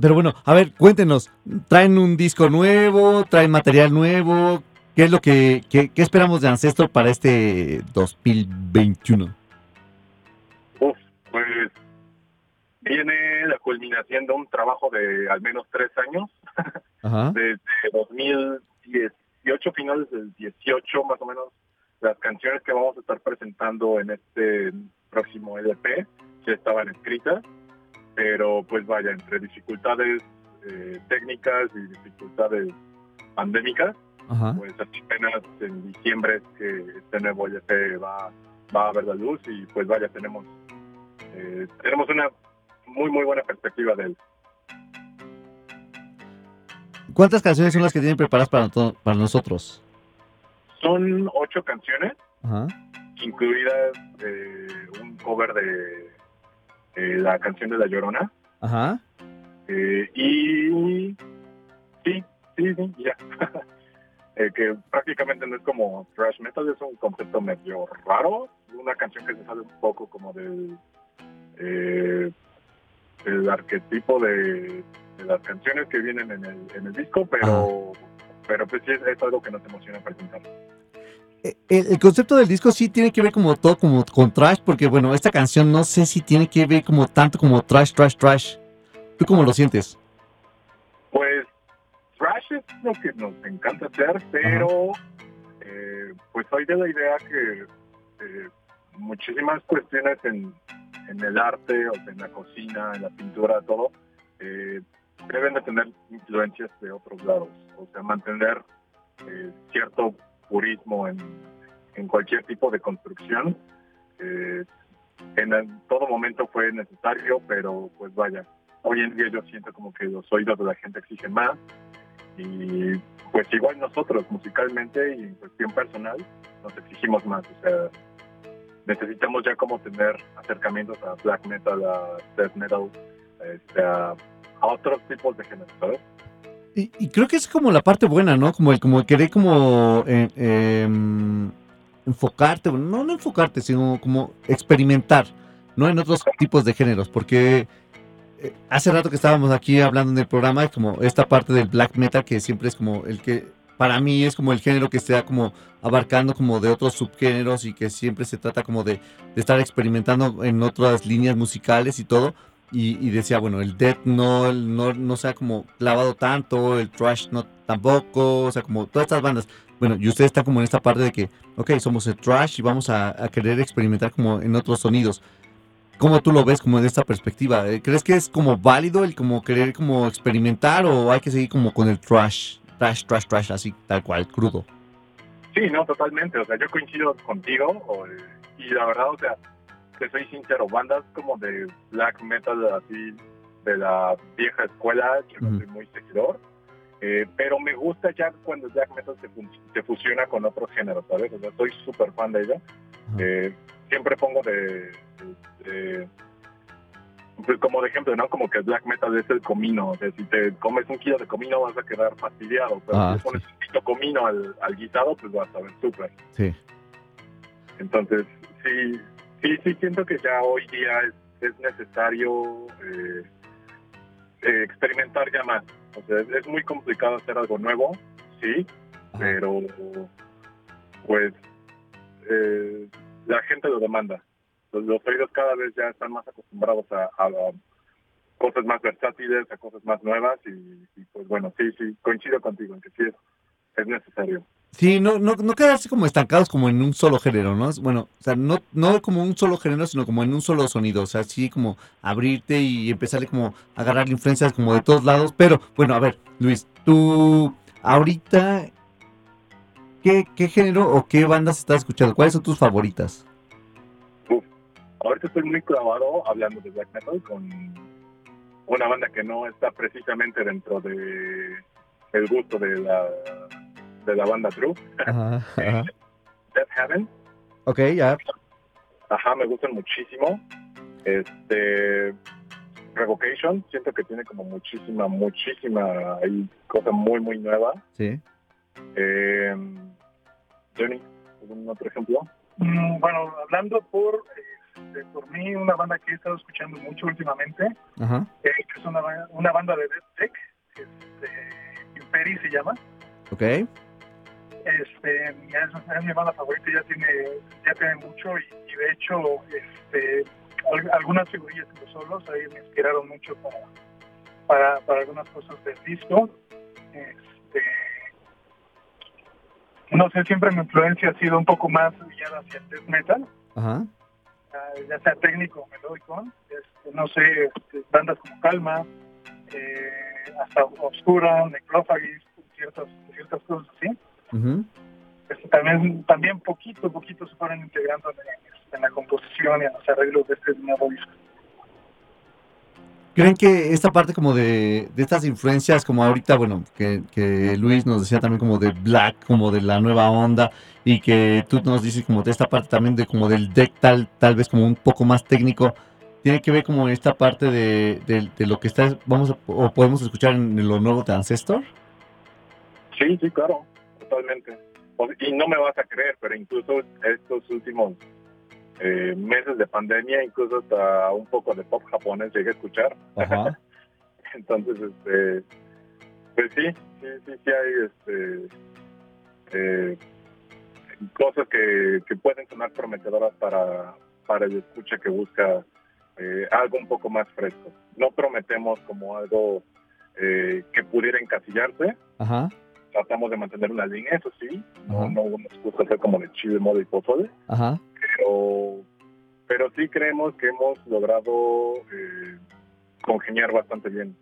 Pero bueno, a ver, cuéntenos. ¿Traen un disco nuevo? ¿Traen material nuevo? ¿Qué es lo que qué, qué esperamos de Ancestro para este 2021? Uf, pues viene la culminación de un trabajo de al menos tres años. *laughs* Ajá. desde 2018, finales del 18 más o menos, las canciones que vamos a estar presentando en este próximo LP ya estaban escritas, pero pues vaya, entre dificultades eh, técnicas y dificultades pandémicas, Ajá. pues apenas en diciembre es que este nuevo LP va, va a ver la luz y pues vaya, tenemos, eh, tenemos una muy muy buena perspectiva de él. ¿Cuántas canciones son las que tienen preparadas para, para nosotros? Son ocho canciones Ajá. incluidas eh, un cover de eh, la canción de La Llorona. Ajá. Eh, y sí, sí, sí, ya. *laughs* Eh, que prácticamente no es como thrash metal, es un concepto medio raro. Una canción que se sale un poco como del, eh, del arquetipo de, de las canciones que vienen en el, en el disco, pero, pero pues sí es, algo que nos emociona presentar. Eh, El, el concepto del disco sí tiene que ver como todo como con trash, porque bueno, esta canción no sé si tiene que ver como tanto como trash, trash, trash. ¿Tú cómo lo sientes? Pues thrash es lo que nos encanta hacer, pero eh, pues soy de la idea que eh, muchísimas cuestiones en, en el arte, o sea, en la cocina, en la pintura, todo, eh, deben de tener influencias de otros lados. O sea, mantener eh, cierto purismo en, en cualquier tipo de construcción. eh, en todo momento fue necesario, pero pues vaya, hoy en día yo siento como que los oídos de la gente exigen más y pues igual nosotros musicalmente y en cuestión personal nos exigimos más, necesitamos ya como tener acercamientos a black metal, a death metal, este, a, a otros tipos de géneros, ¿sabes? Y, creo que es como la parte buena, ¿no? Como el como querer como eh, em, enfocarte, no, no enfocarte, sino como experimentar, ¿no? En otros tipos de géneros, porque eh, hace rato que estábamos aquí hablando en el programa, como esta parte del black metal que siempre es como el que, para mí es como el género que está como abarcando como de otros subgéneros y que siempre se trata como de, de estar experimentando en otras líneas musicales y todo. Y, decía, bueno, el death no, no, no se ha como clavado tanto, el trash no tampoco, o sea, como todas estas bandas. Bueno, y usted está como en esta parte de que, ok, somos el trash y vamos a, a querer experimentar como en otros sonidos. ¿Cómo tú lo ves como en esta perspectiva? Eh, ¿Crees que es como válido el como querer como experimentar o hay que seguir como con el trash, trash, trash, trash, así tal cual, crudo? Sí, no, totalmente. O sea, yo coincido contigo. o, y la verdad, o sea, te soy sincero, bandas como de black metal, así, de la vieja escuela, yo no soy muy seguidor. eh, pero me gusta ya cuando el black metal se, se fusiona con otros géneros, ¿sabes? O sea, soy súper fan de ella. Eh, siempre pongo de, de- de- como de ejemplo, ¿no? Como que black metal es el comino. O sea, si te comes un kilo de comino vas a quedar fastidiado. Pero Ah, si le pones un kilo comino al, al guisado, pues vas a ver súper. Sí. Entonces, sí, sí, sí siento que ya hoy día es, es necesario eh, eh, experimentar ya más. O sea, es, es muy complicado hacer algo nuevo, sí, Ajá. pero pues eh, la gente lo demanda. Los, oídos cada vez ya están más acostumbrados a, cosas más versátiles, a cosas más nuevas y, pues bueno, sí, sí, coincido contigo en que sí es, es necesario. Sí, no, no, no quedarse como estancados como en un solo género, ¿no? Bueno, o sea, no, no como un solo género, sino como en un solo sonido. O sea, sí como abrirte y empezarle como a agarrar influencias como de todos lados. Pero, bueno, a ver, Luis, tú ahorita, ¿qué, qué género o qué bandas estás escuchando? ¿Cuáles son tus favoritas? Ahorita estoy muy clavado hablando de black metal con una banda que no está precisamente dentro de el gusto de la de la banda True, Ajá, *laughs* ajá. Death Heaven. Ok, ya. Ajá, me gustan muchísimo. Este Revocation, siento que tiene como muchísima, muchísima hay cosa muy, muy nueva. Sí. Eh, Johnny, ¿algún otro ejemplo? Mm, Bueno, hablando por, este, por mí, una banda que he estado escuchando mucho últimamente, Ajá. eh, que es una, una banda de Death Tech, este, Imperi se llama. Ok. Este, es, es mi banda favorita, ya tiene, ya tiene mucho y, y de hecho, este, al- algunas figurillas en los solos ahí me inspiraron mucho para, para, para algunas cosas del disco. Este, no sé, siempre mi influencia ha sido un poco más guiada hacia el death metal. Ajá. Ya sea técnico o melódico, este, no sé, este, bandas como Calma, eh, hasta Obscura, Necrophagis, ciertas, ciertas cosas así. Este, también, también poquito poquito se fueron integrando en, en la composición y en los arreglos de este nuevo disco. ¿Creen que esta parte como de, estas influencias, como ahorita, bueno, que, Luis nos decía también como de Black, como de la nueva onda, y que tú nos dices como de esta parte también de como del deck tal, tal vez como un poco más técnico, tiene que ver como esta parte de, de- de lo que está, vamos a- o podemos escuchar en lo nuevo de Ancestor? Sí, sí, claro, totalmente. Y no me vas a creer, pero incluso estos últimos eh, meses de pandemia, incluso hasta un poco de pop japonés llegué a escuchar. Ajá. *laughs* Entonces, este, pues sí, sí, sí, sí hay este, eh, cosas que, que pueden sonar prometedoras para, para el escucha que busca eh, algo un poco más fresco. No prometemos como algo eh, que pudiera encasillarse, Ajá. tratamos de mantener una línea, eso sí. No, no nos gusta hacer como de chile, mole y pozole. Ajá. Pero, pero sí creemos que hemos logrado eh, congeniar bastante bien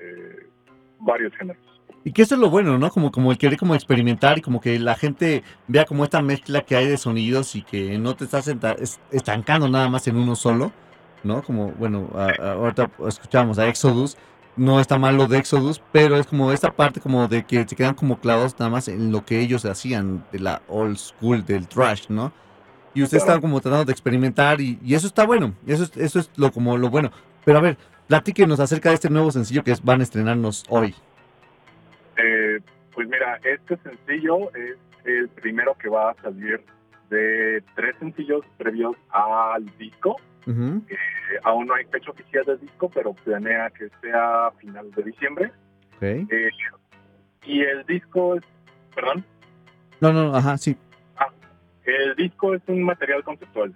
eh, varios géneros. Y que eso es lo bueno, ¿no? Como, como el querer como experimentar y como que la gente vea como esta mezcla que hay de sonidos y que no te estás estancando nada más en uno solo, ¿no? Como, bueno, a- a- ahorita escuchamos a Exodus, no está mal lo de Exodus, pero es como esta parte como de que se quedan como clavados nada más en lo que ellos hacían de la old school, del trash, ¿no? Y ustedes Claro. están como tratando de experimentar y, y eso está bueno, eso es, eso es lo como lo bueno. Pero a ver, platíquenos acerca de este nuevo sencillo que van a estrenarnos hoy. Eh, pues mira, este sencillo es el primero que va a salir de tres sencillos previos al disco. Ujú. Eh, aún no hay fecha oficial del disco, pero planea que sea a finales de diciembre. Ok. Eh, y el disco es, perdón, No, no, ajá, sí. El disco es un material conceptual.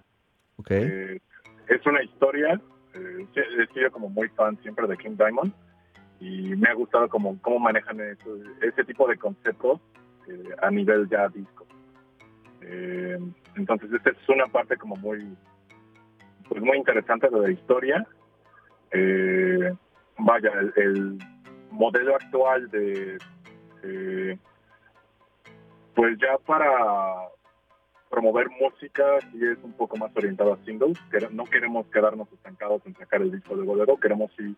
Ok. Eh, es una historia. eh, he sido como muy fan siempre de King Diamond y me ha gustado como cómo manejan eso- ese tipo de conceptos eh, a nivel ya disco. Eh, entonces esta es una parte como muy pues muy interesante de la historia. Vaya, el, el modelo actual de eh, pues ya para promover música sí es un poco más orientado a singles. Quere- No queremos quedarnos estancados en sacar el disco de bolero, queremos sí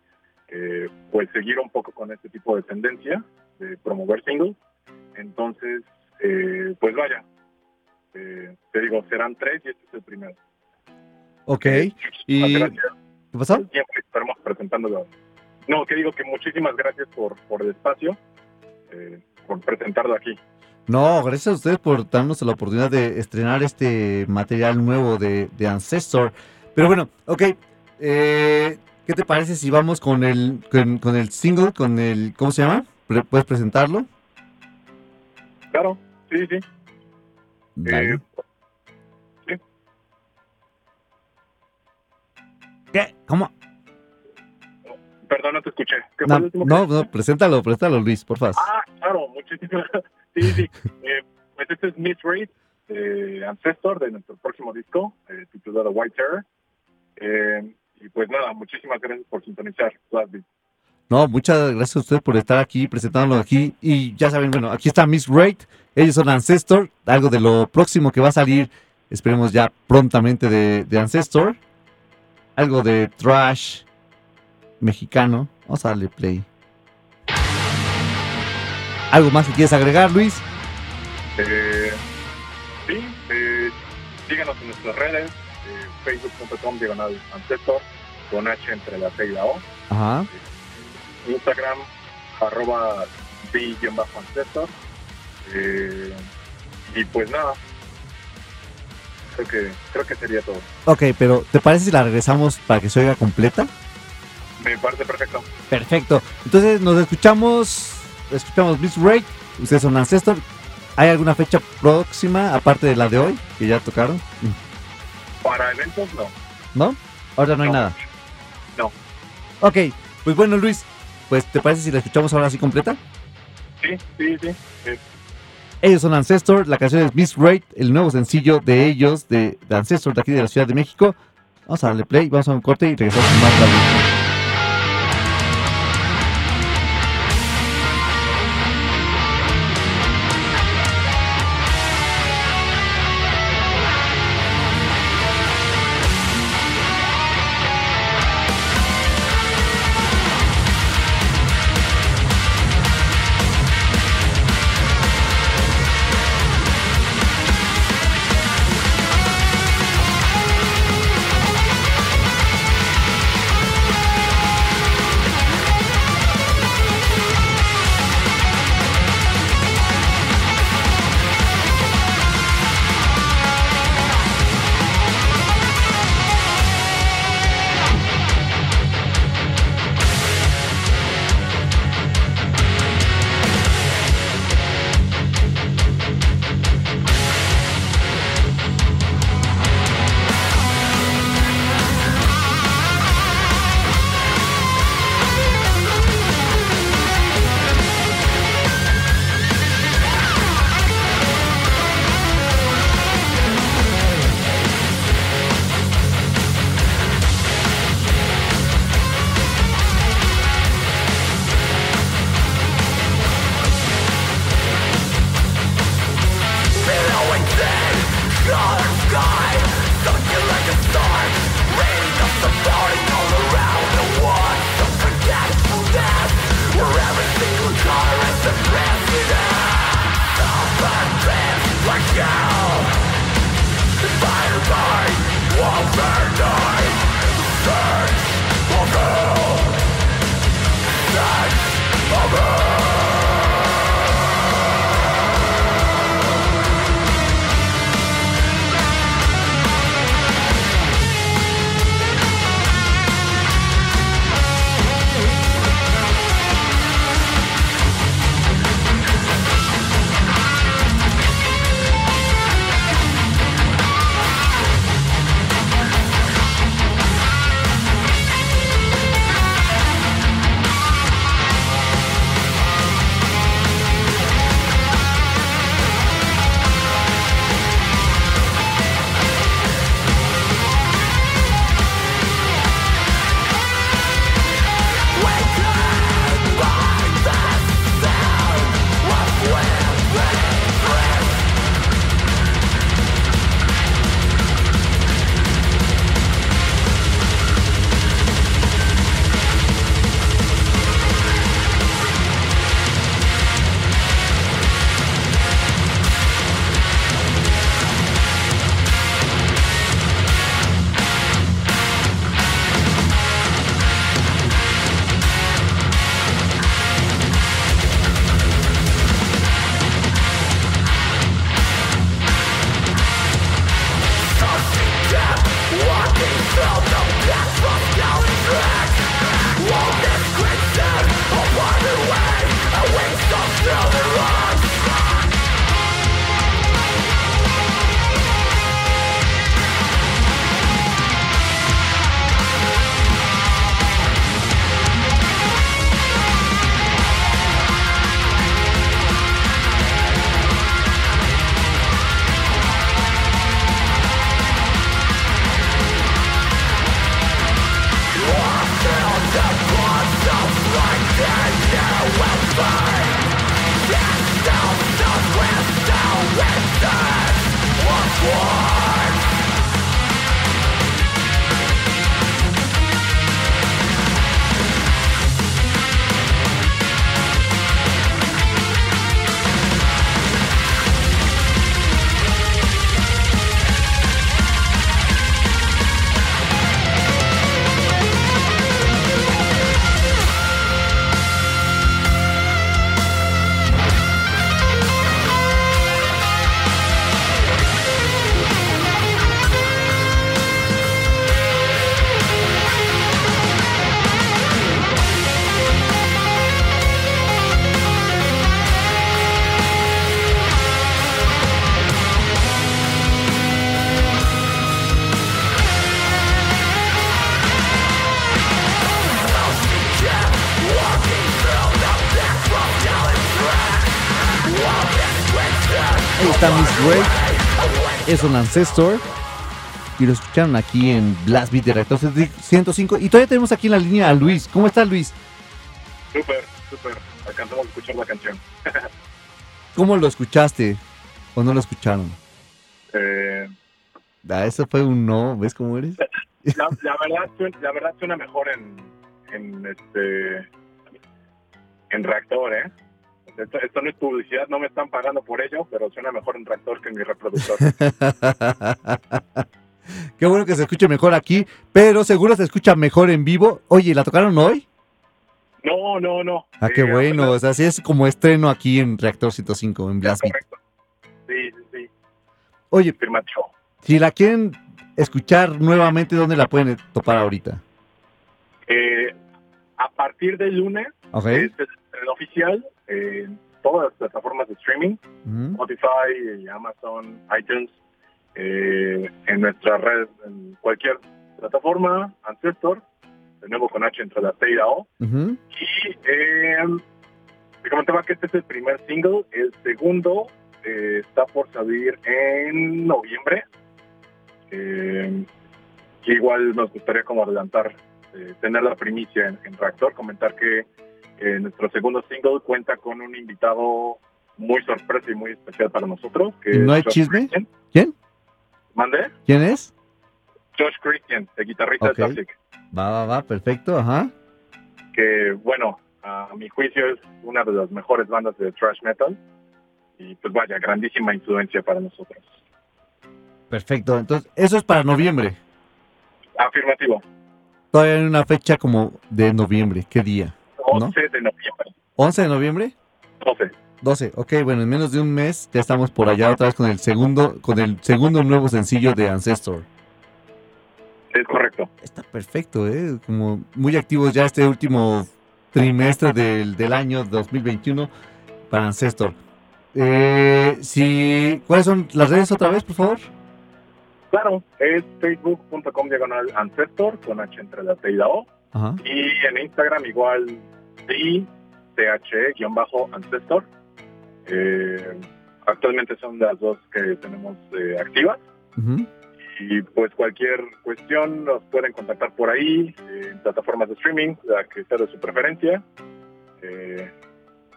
eh, pues seguir un poco con este tipo de tendencia de promover singles. Entonces, eh, pues vaya, eh, te digo, serán tres y este es el primero. Ok. Eh, Y-. ¿Qué pasó? Siempre estaremos presentándolo. No, que digo que muchísimas gracias por, por el espacio, eh, por presentarlo aquí. No, gracias a ustedes por darnos la oportunidad de estrenar este material nuevo de, de Ancestor. Pero bueno, ok. eh, ¿Qué te parece si vamos con el, con, con el single, con el, ¿cómo se llama? ¿Puedes presentarlo? Claro, sí, sí. Dale. Eh, sí. ¿Qué? ¿Cómo? Perdón, no te escuché. ¿Qué fue No, el último no, no, preséntalo, preséntalo, Luis, por favor. Ah, claro, muchísimas *laughs* Sí, sí. Eh, pues este es Miss Raid, de Ancestor, de nuestro próximo disco, eh, titulado White Terror. Eh, y pues nada, muchísimas gracias por sintonizar Beat. No, muchas gracias a ustedes por estar aquí, presentándolo aquí. Y ya saben, bueno, aquí está Miss Raid. Ellos son Ancestor, algo de lo próximo que va a salir, esperemos ya prontamente de, de Ancestor. Algo de trash mexicano. Vamos a darle play. ¿Algo más que quieres agregar, Luis? Eh, sí, eh, síganos en nuestras redes, eh, facebook.com diagonal Ancestor, con H entre la C y la O. Ajá. Instagram, arroba B-Ancestor. Eh, y pues nada, creo que, creo que sería todo. Ok, pero ¿te parece si la regresamos para que se oiga completa? Me parece perfecto. Perfecto. Entonces nos escuchamos, escuchamos Miss Raid. Ustedes son Ancestor. ¿Hay alguna fecha próxima, aparte de la de hoy, que ya tocaron? Para eventos, no. ¿No? Ahora no hay nada. No. Ok, pues bueno, Luis, pues ¿te parece si la escuchamos ahora así completa? Sí, sí, sí. Ellos son Ancestor, la canción es Miss Raid, el nuevo sencillo de ellos, de, de Ancestor, de aquí de la Ciudad de México. Vamos a darle play, vamos a un corte y regresamos con más tarde. Es un Ancestor. Y lo escucharon aquí en Blast Beat Director 105. Y todavía tenemos aquí en la línea a Luis. ¿Cómo estás, Luis? Súper, súper. Alcanzamos a escuchar la canción. *laughs* ¿Cómo lo escuchaste? ¿O no lo escucharon? Eh, ah, eso fue un no. ¿Ves cómo eres? *laughs* La, verdad, la verdad suena mejor en, en este en reactor, ¿eh? Esto, no es publicidad, no me están pagando por ello, pero suena mejor en tractor que en mi reproductor. *laughs* Qué bueno que se escuche mejor aquí, pero seguro se escucha mejor en vivo. Oye, ¿la tocaron hoy? No, no, no. Ah, qué bueno. O sea, así es como estreno aquí en Reactor 105, en Blast Correcto. Sí, sí, sí. Oye, si la quieren escuchar nuevamente, ¿dónde la pueden topar ahorita? Eh, a partir del lunes, okay. es el oficial, en todas las plataformas de streaming, Spotify, Amazon, iTunes, eh, en nuestra red, en cualquier plataforma, Ancestor, de nuevo con H entre la T y la O. Y eh, te comentaba que este es el primer single, el segundo eh, está por salir en noviembre. Igual nos gustaría como adelantar, tener la primicia en, en Reactor, comentar que nuestro segundo single cuenta con un invitado muy sorpresa y muy especial para nosotros. Que ¿No hay chisme? ¿Quién? ¿Mandé? ¿Quién es? Josh Christian, el guitarrista de Toxic. Va, va, va, perfecto, ajá. Que, bueno, a mi juicio es una de las mejores bandas de thrash metal. Y pues vaya, grandísima influencia para nosotros. Perfecto. Entonces, eso es para noviembre. Afirmativo. Todavía hay una fecha como de noviembre. ¿Qué día? 11 de noviembre. ¿11 de noviembre? 12. 12. Ok, bueno, en menos de un mes ya estamos por allá otra vez con el segundo, con el segundo nuevo sencillo de Ancestor. Es correcto. Está perfecto, ¿eh? Como muy activos ya este último trimestre del, del año 2021 para Ancestor. Eh, si, ¿Cuáles son las redes otra vez, por favor? Claro, es facebook.com diagonal ancestor con H entre la T y la O. Ajá. Y en Instagram igual THE-ancestor. Eh, actualmente son las dos que tenemos eh, activas. Y pues cualquier cuestión nos pueden contactar por ahí, eh, en plataformas de streaming, la que sea de su preferencia. Eh,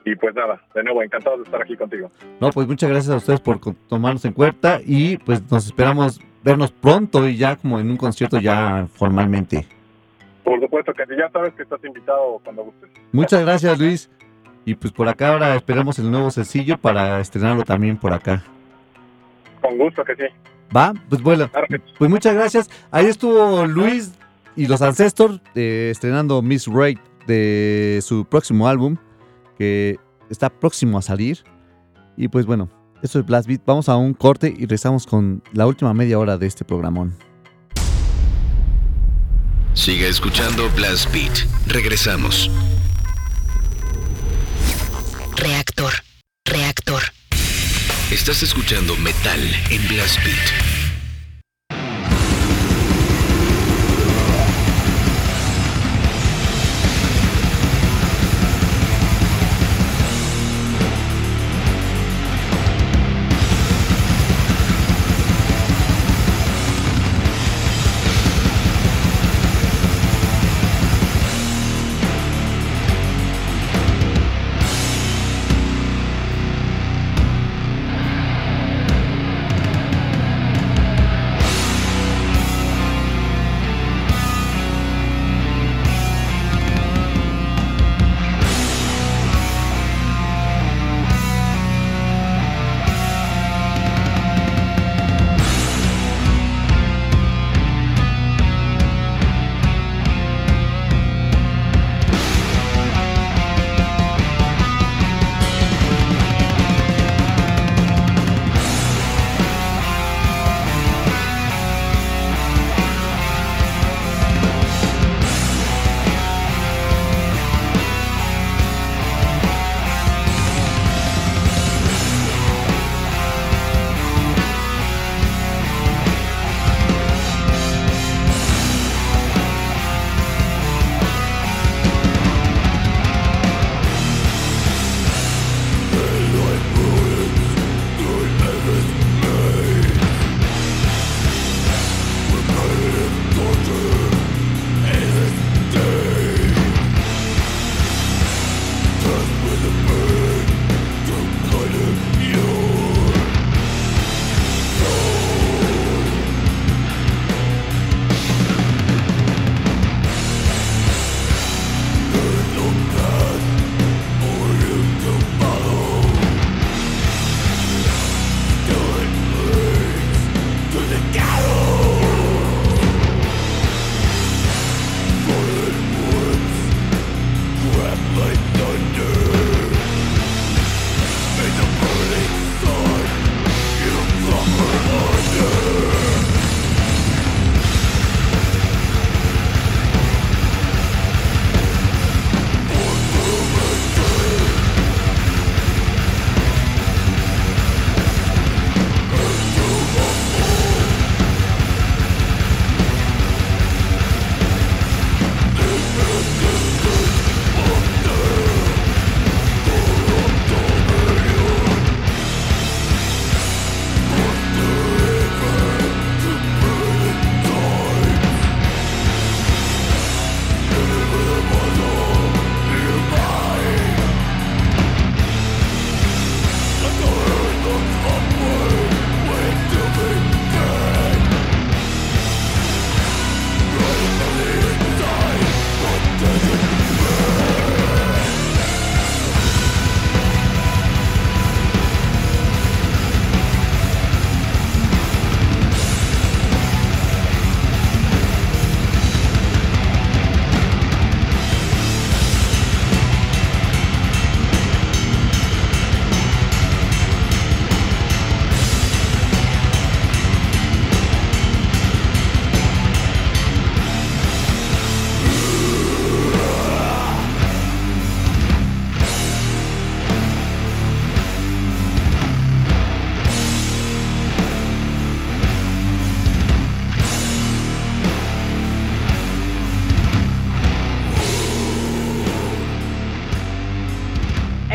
y pues nada, de nuevo, encantado de estar aquí contigo. No, pues muchas gracias a ustedes por tomarnos en cuenta y pues nos esperamos vernos pronto y ya como en un concierto ya formalmente. Por supuesto que sí, ya sabes que estás invitado cuando gustes. Muchas gracias Luis y pues por acá ahora esperemos el nuevo sencillo para estrenarlo también por acá. Con gusto que sí. ¿Va? Pues bueno, pues muchas gracias. Ahí estuvo Luis y los Ancestors eh, estrenando Miss Right de su próximo álbum que está próximo a salir. Y pues bueno, eso es Blast Beat. Vamos a un corte y regresamos con la última media hora de este programón. Siga escuchando Blast Beat. Regresamos. Reactor. Reactor. Estás escuchando Metal en Blast Beat.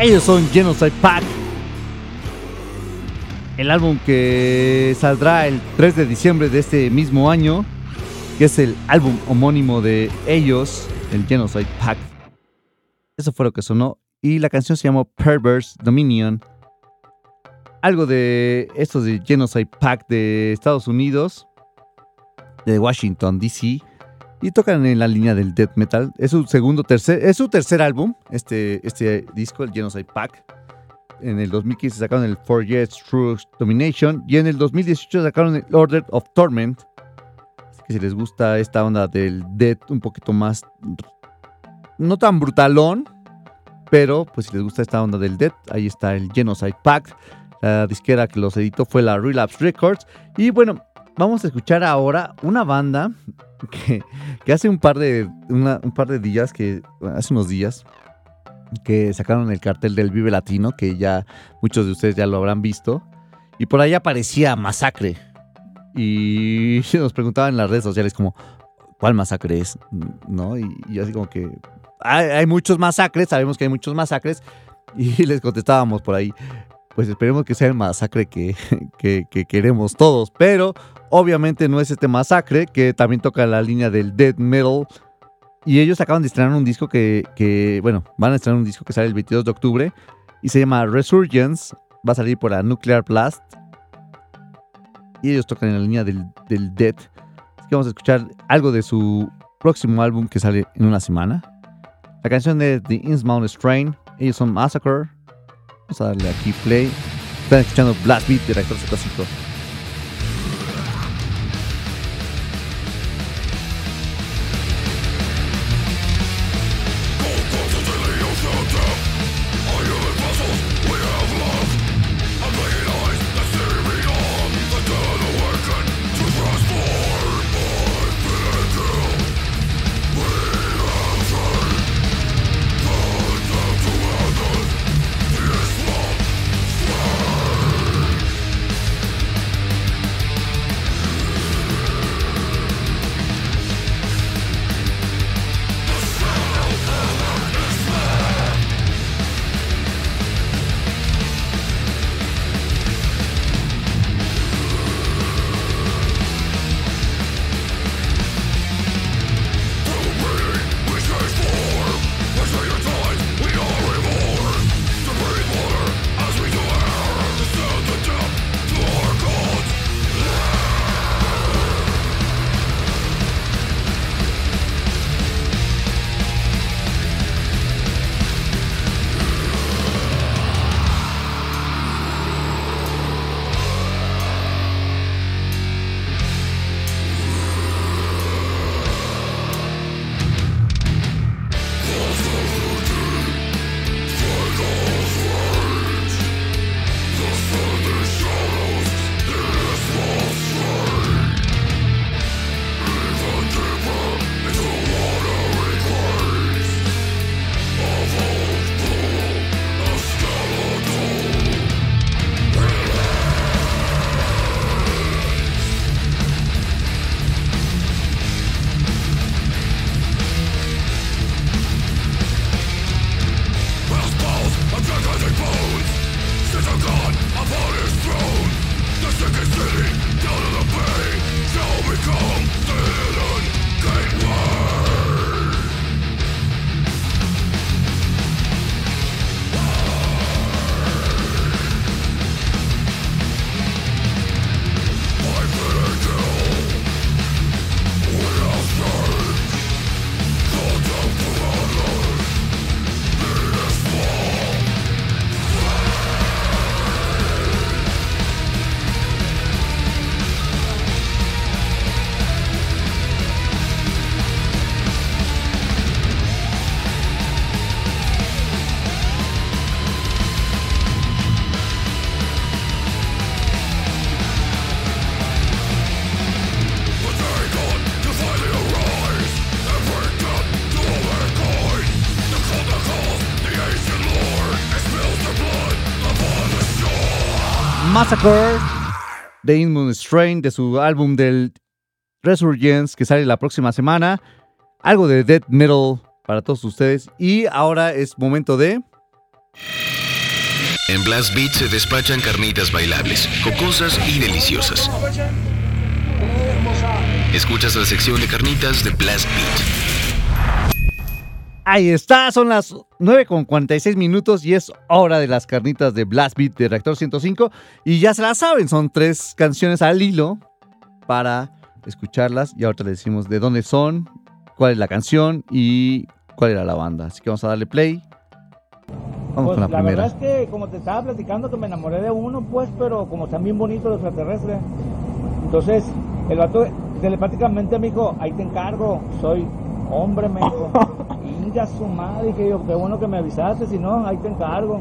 Ellos son Genocide Pack. El álbum que saldrá el 3 de diciembre de este mismo año, que es el álbum homónimo de ellos, el Genocide Pack. Eso fue lo que sonó. Y la canción se llamó Perverse Dominion. Algo de estos de Genocide Pack de Estados Unidos, de Washington, D.C. Y tocan en la línea del death metal. Es su segundo, tercer, es su tercer álbum, este, este disco, el Genocide Pack. En el 2015 sacaron el Four Years True Domination. Y en el 2018 sacaron el Order of Torment. Así que si les gusta esta onda del death un poquito más. No tan brutalón. Pero pues si les gusta esta onda del death, ahí está el Genocide Pack. La disquera que los editó fue la Relapse Records. Y bueno, vamos a escuchar ahora una banda que, hace un par de un par de días que hace unos días que sacaron el cartel del Vive Latino que ya muchos de ustedes ya lo habrán visto y por ahí aparecía Masacre y *laughs* nos preguntaban en las redes sociales como ¿cuál masacre es? ¿no? Y, así como que hay, hay muchos masacres, sabemos que hay muchos masacres *laughs* y les contestábamos por ahí pues esperemos que sea el masacre que, *laughs* que- que queremos todos. Pero obviamente no es este masacre, que también toca la línea del death metal. Y ellos acaban de estrenar un disco que, bueno, van a estrenar un disco que sale el 22 de octubre y se llama Resurgence. Va a salir por la Nuclear Blast. Y ellos tocan en la línea del, del death. Así que vamos a escuchar algo de su próximo álbum que sale en una semana. La canción de The Innsmouth Strain. Ellos son Massacre. Vamos a darle aquí play. Están escuchando Blast Beat de Reactor. Massacre de Inmoon Strain de su álbum del Resurgence que sale la próxima semana. Algo de death metal para todos ustedes. Y ahora es momento de En Blast Beat se despachan carnitas bailables, cocosas y deliciosas. Escuchas la sección de carnitas de Blast Beat. Ahí está, son las 9 con 46 minutos y es hora de las carnitas de Blast Beat de Reactor 105. Y ya se la saben, son tres canciones al hilo para escucharlas. Y ahorita le decimos de dónde son, cuál es la canción y cuál era la banda. Así que vamos a darle play. Vamos Pues con la, la primera. verdad es que, como te estaba platicando, que me enamoré de uno, pues, pero como están bien bonitos los extraterrestres. Entonces, el vato telepáticamente me dijo, ahí te encargo, soy hombre, me dijo. *laughs* Inga su madre, dije yo, qué bueno que me avisaste, si no, ahí te encargo.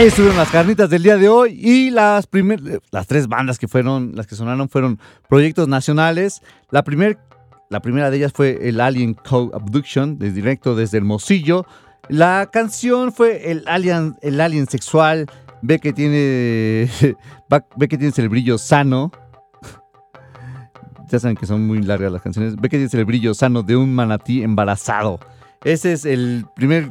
Ahí estuvieron las carnitas del día de hoy y las primer, tres bandas que fueron, las que sonaron fueron proyectos nacionales. La, primer, la primera de ellas fue el Alien Co Abduction, de directo desde Hermosillo. La canción fue el Alien, el alien sexual. Ve que tiene, *laughs* ve que tienes el brillo sano. *laughs* Ya saben que son muy largas las canciones. Ve que tienes el brillo sano de un manatí embarazado. Esa es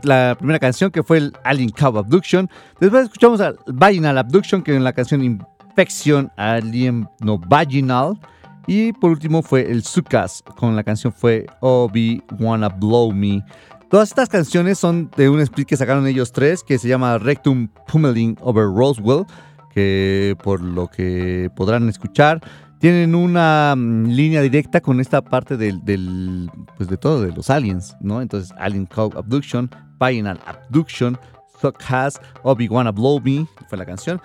la primera canción que fue el Alien Cow Abduction. Después escuchamos al Vaginal Abduction, que en la canción Infection Alien No Vaginal. Y por último fue el Sukas, con la canción fue Obi Wanna Blow Me. Todas estas canciones son de un split que sacaron ellos tres, que se llama Rectum Pummeling Over Roswell, que por lo que podrán escuchar, tienen una mm, línea directa con esta parte del, del, pues de todo, de los aliens, ¿no? Entonces, Alien Cow Abduction, Final Abduction, Suck Has, Obi-Wanna Blow Me, fue la canción.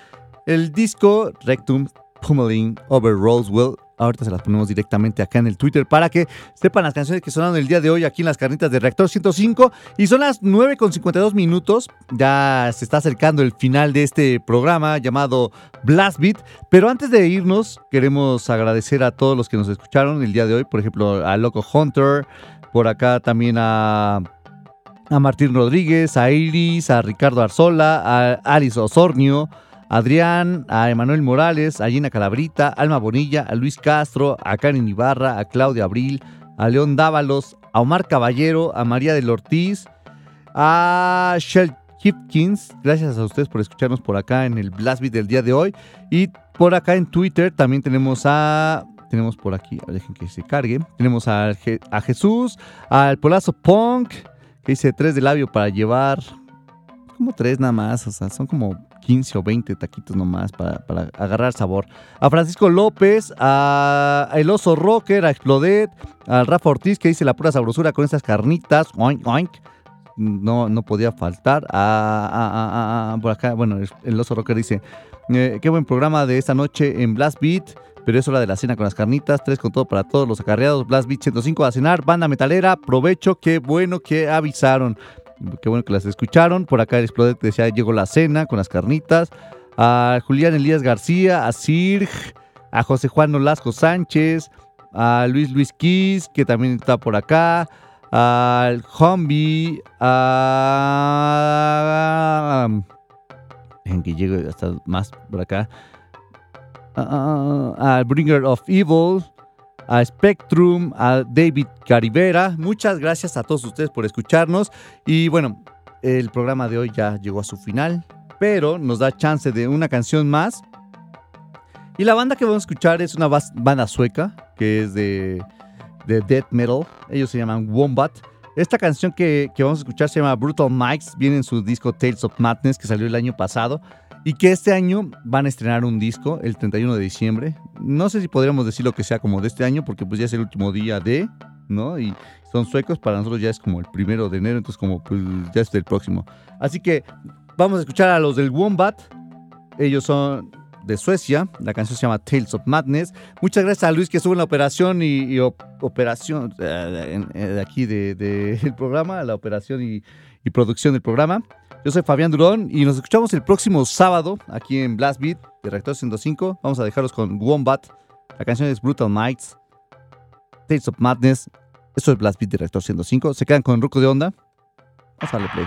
El disco Rectum Pummeling Over Roswell Ahorita se las ponemos directamente acá en el Twitter para que sepan las canciones que sonaron el día de hoy aquí en las carnitas de Reactor 105. Y son las 9 con 52 minutos. Ya se está acercando el final de este programa llamado Blast Beat. Pero antes de irnos, queremos agradecer a todos los que nos escucharon el día de hoy. Por ejemplo, a Loco Hunter. Por acá también a a Martín Rodríguez, a Iris, a Ricardo Arzola, a Alice Osornio, Adrián, a Emanuel Morales, a Gina Calabrita, Alma Bonilla, a Luis Castro, a Karen Ibarra, a Claudia Abril, a León Dávalos, a Omar Caballero, a María del Ortiz, a Shell Hipkins. Gracias a ustedes por escucharnos por acá en el Blast Beat del día de hoy. Y por acá en Twitter también tenemos a tenemos por aquí, dejen que se cargue. Tenemos a, a Jesús, al Polazo Punk, que dice tres de labio para llevar. Como tres nada más, o sea, son como 15 o 20 taquitos nomás para, para agarrar sabor. A Francisco López, a El Oso Rocker, a Explodet, al Rafa Ortiz que dice la pura sabrosura con estas carnitas. Oink, oink. No, no podía faltar. A, por acá, bueno, el Oso Rocker dice, eh, qué buen programa de esta noche en Blast Beat pero es hora de la cena con las carnitas, tres con todo para todos los acarreados, Blast Beat 105 a cenar, banda metalera, provecho, qué bueno que avisaron. Qué bueno que las escucharon. Por acá el Explodet decía, llegó la cena con las carnitas. A Julián Elías García, a Sirg, a José Juan Nolasco Sánchez, a Luis Luis Kiss, que también está por acá, al Humby, a... En que llegue hasta más por acá. Al Bringer of Evil, a Spectrum, a David Caribera. Muchas gracias a todos ustedes por escucharnos. Y bueno, el programa de hoy ya llegó a su final, pero nos da chance de una canción más. Y la banda que vamos a escuchar es una banda sueca, que es de, de death metal. Ellos se llaman Wombat. Esta canción que, que, vamos a escuchar se llama Brutal Mics, viene en su disco Tales of Madness que salió el año pasado y que este año van a estrenar un disco el 31 de diciembre. No sé si podríamos decir lo que sea como de este año, porque pues ya es el último día de, ¿no? Y son suecos, para nosotros ya es como el primero de enero, entonces como pues ya es el próximo. Así que vamos a escuchar a los del Wombat. Ellos son de Suecia. La canción se llama Tales of Madness. Muchas gracias a Luis que estuvo en la operación y, operación eh, de aquí de, *laughs* programa, la operación y producción del programa. Yo soy Fabián Durón y nos escuchamos el próximo sábado aquí en Blast Beat de Reactor 105. Vamos a dejarlos con Wombat. La canción es Brutal Mites, Taste of Madness. Esto es Blast Beat de Reactor 105. Se quedan con Ruco de Onda. Vamos a darle play.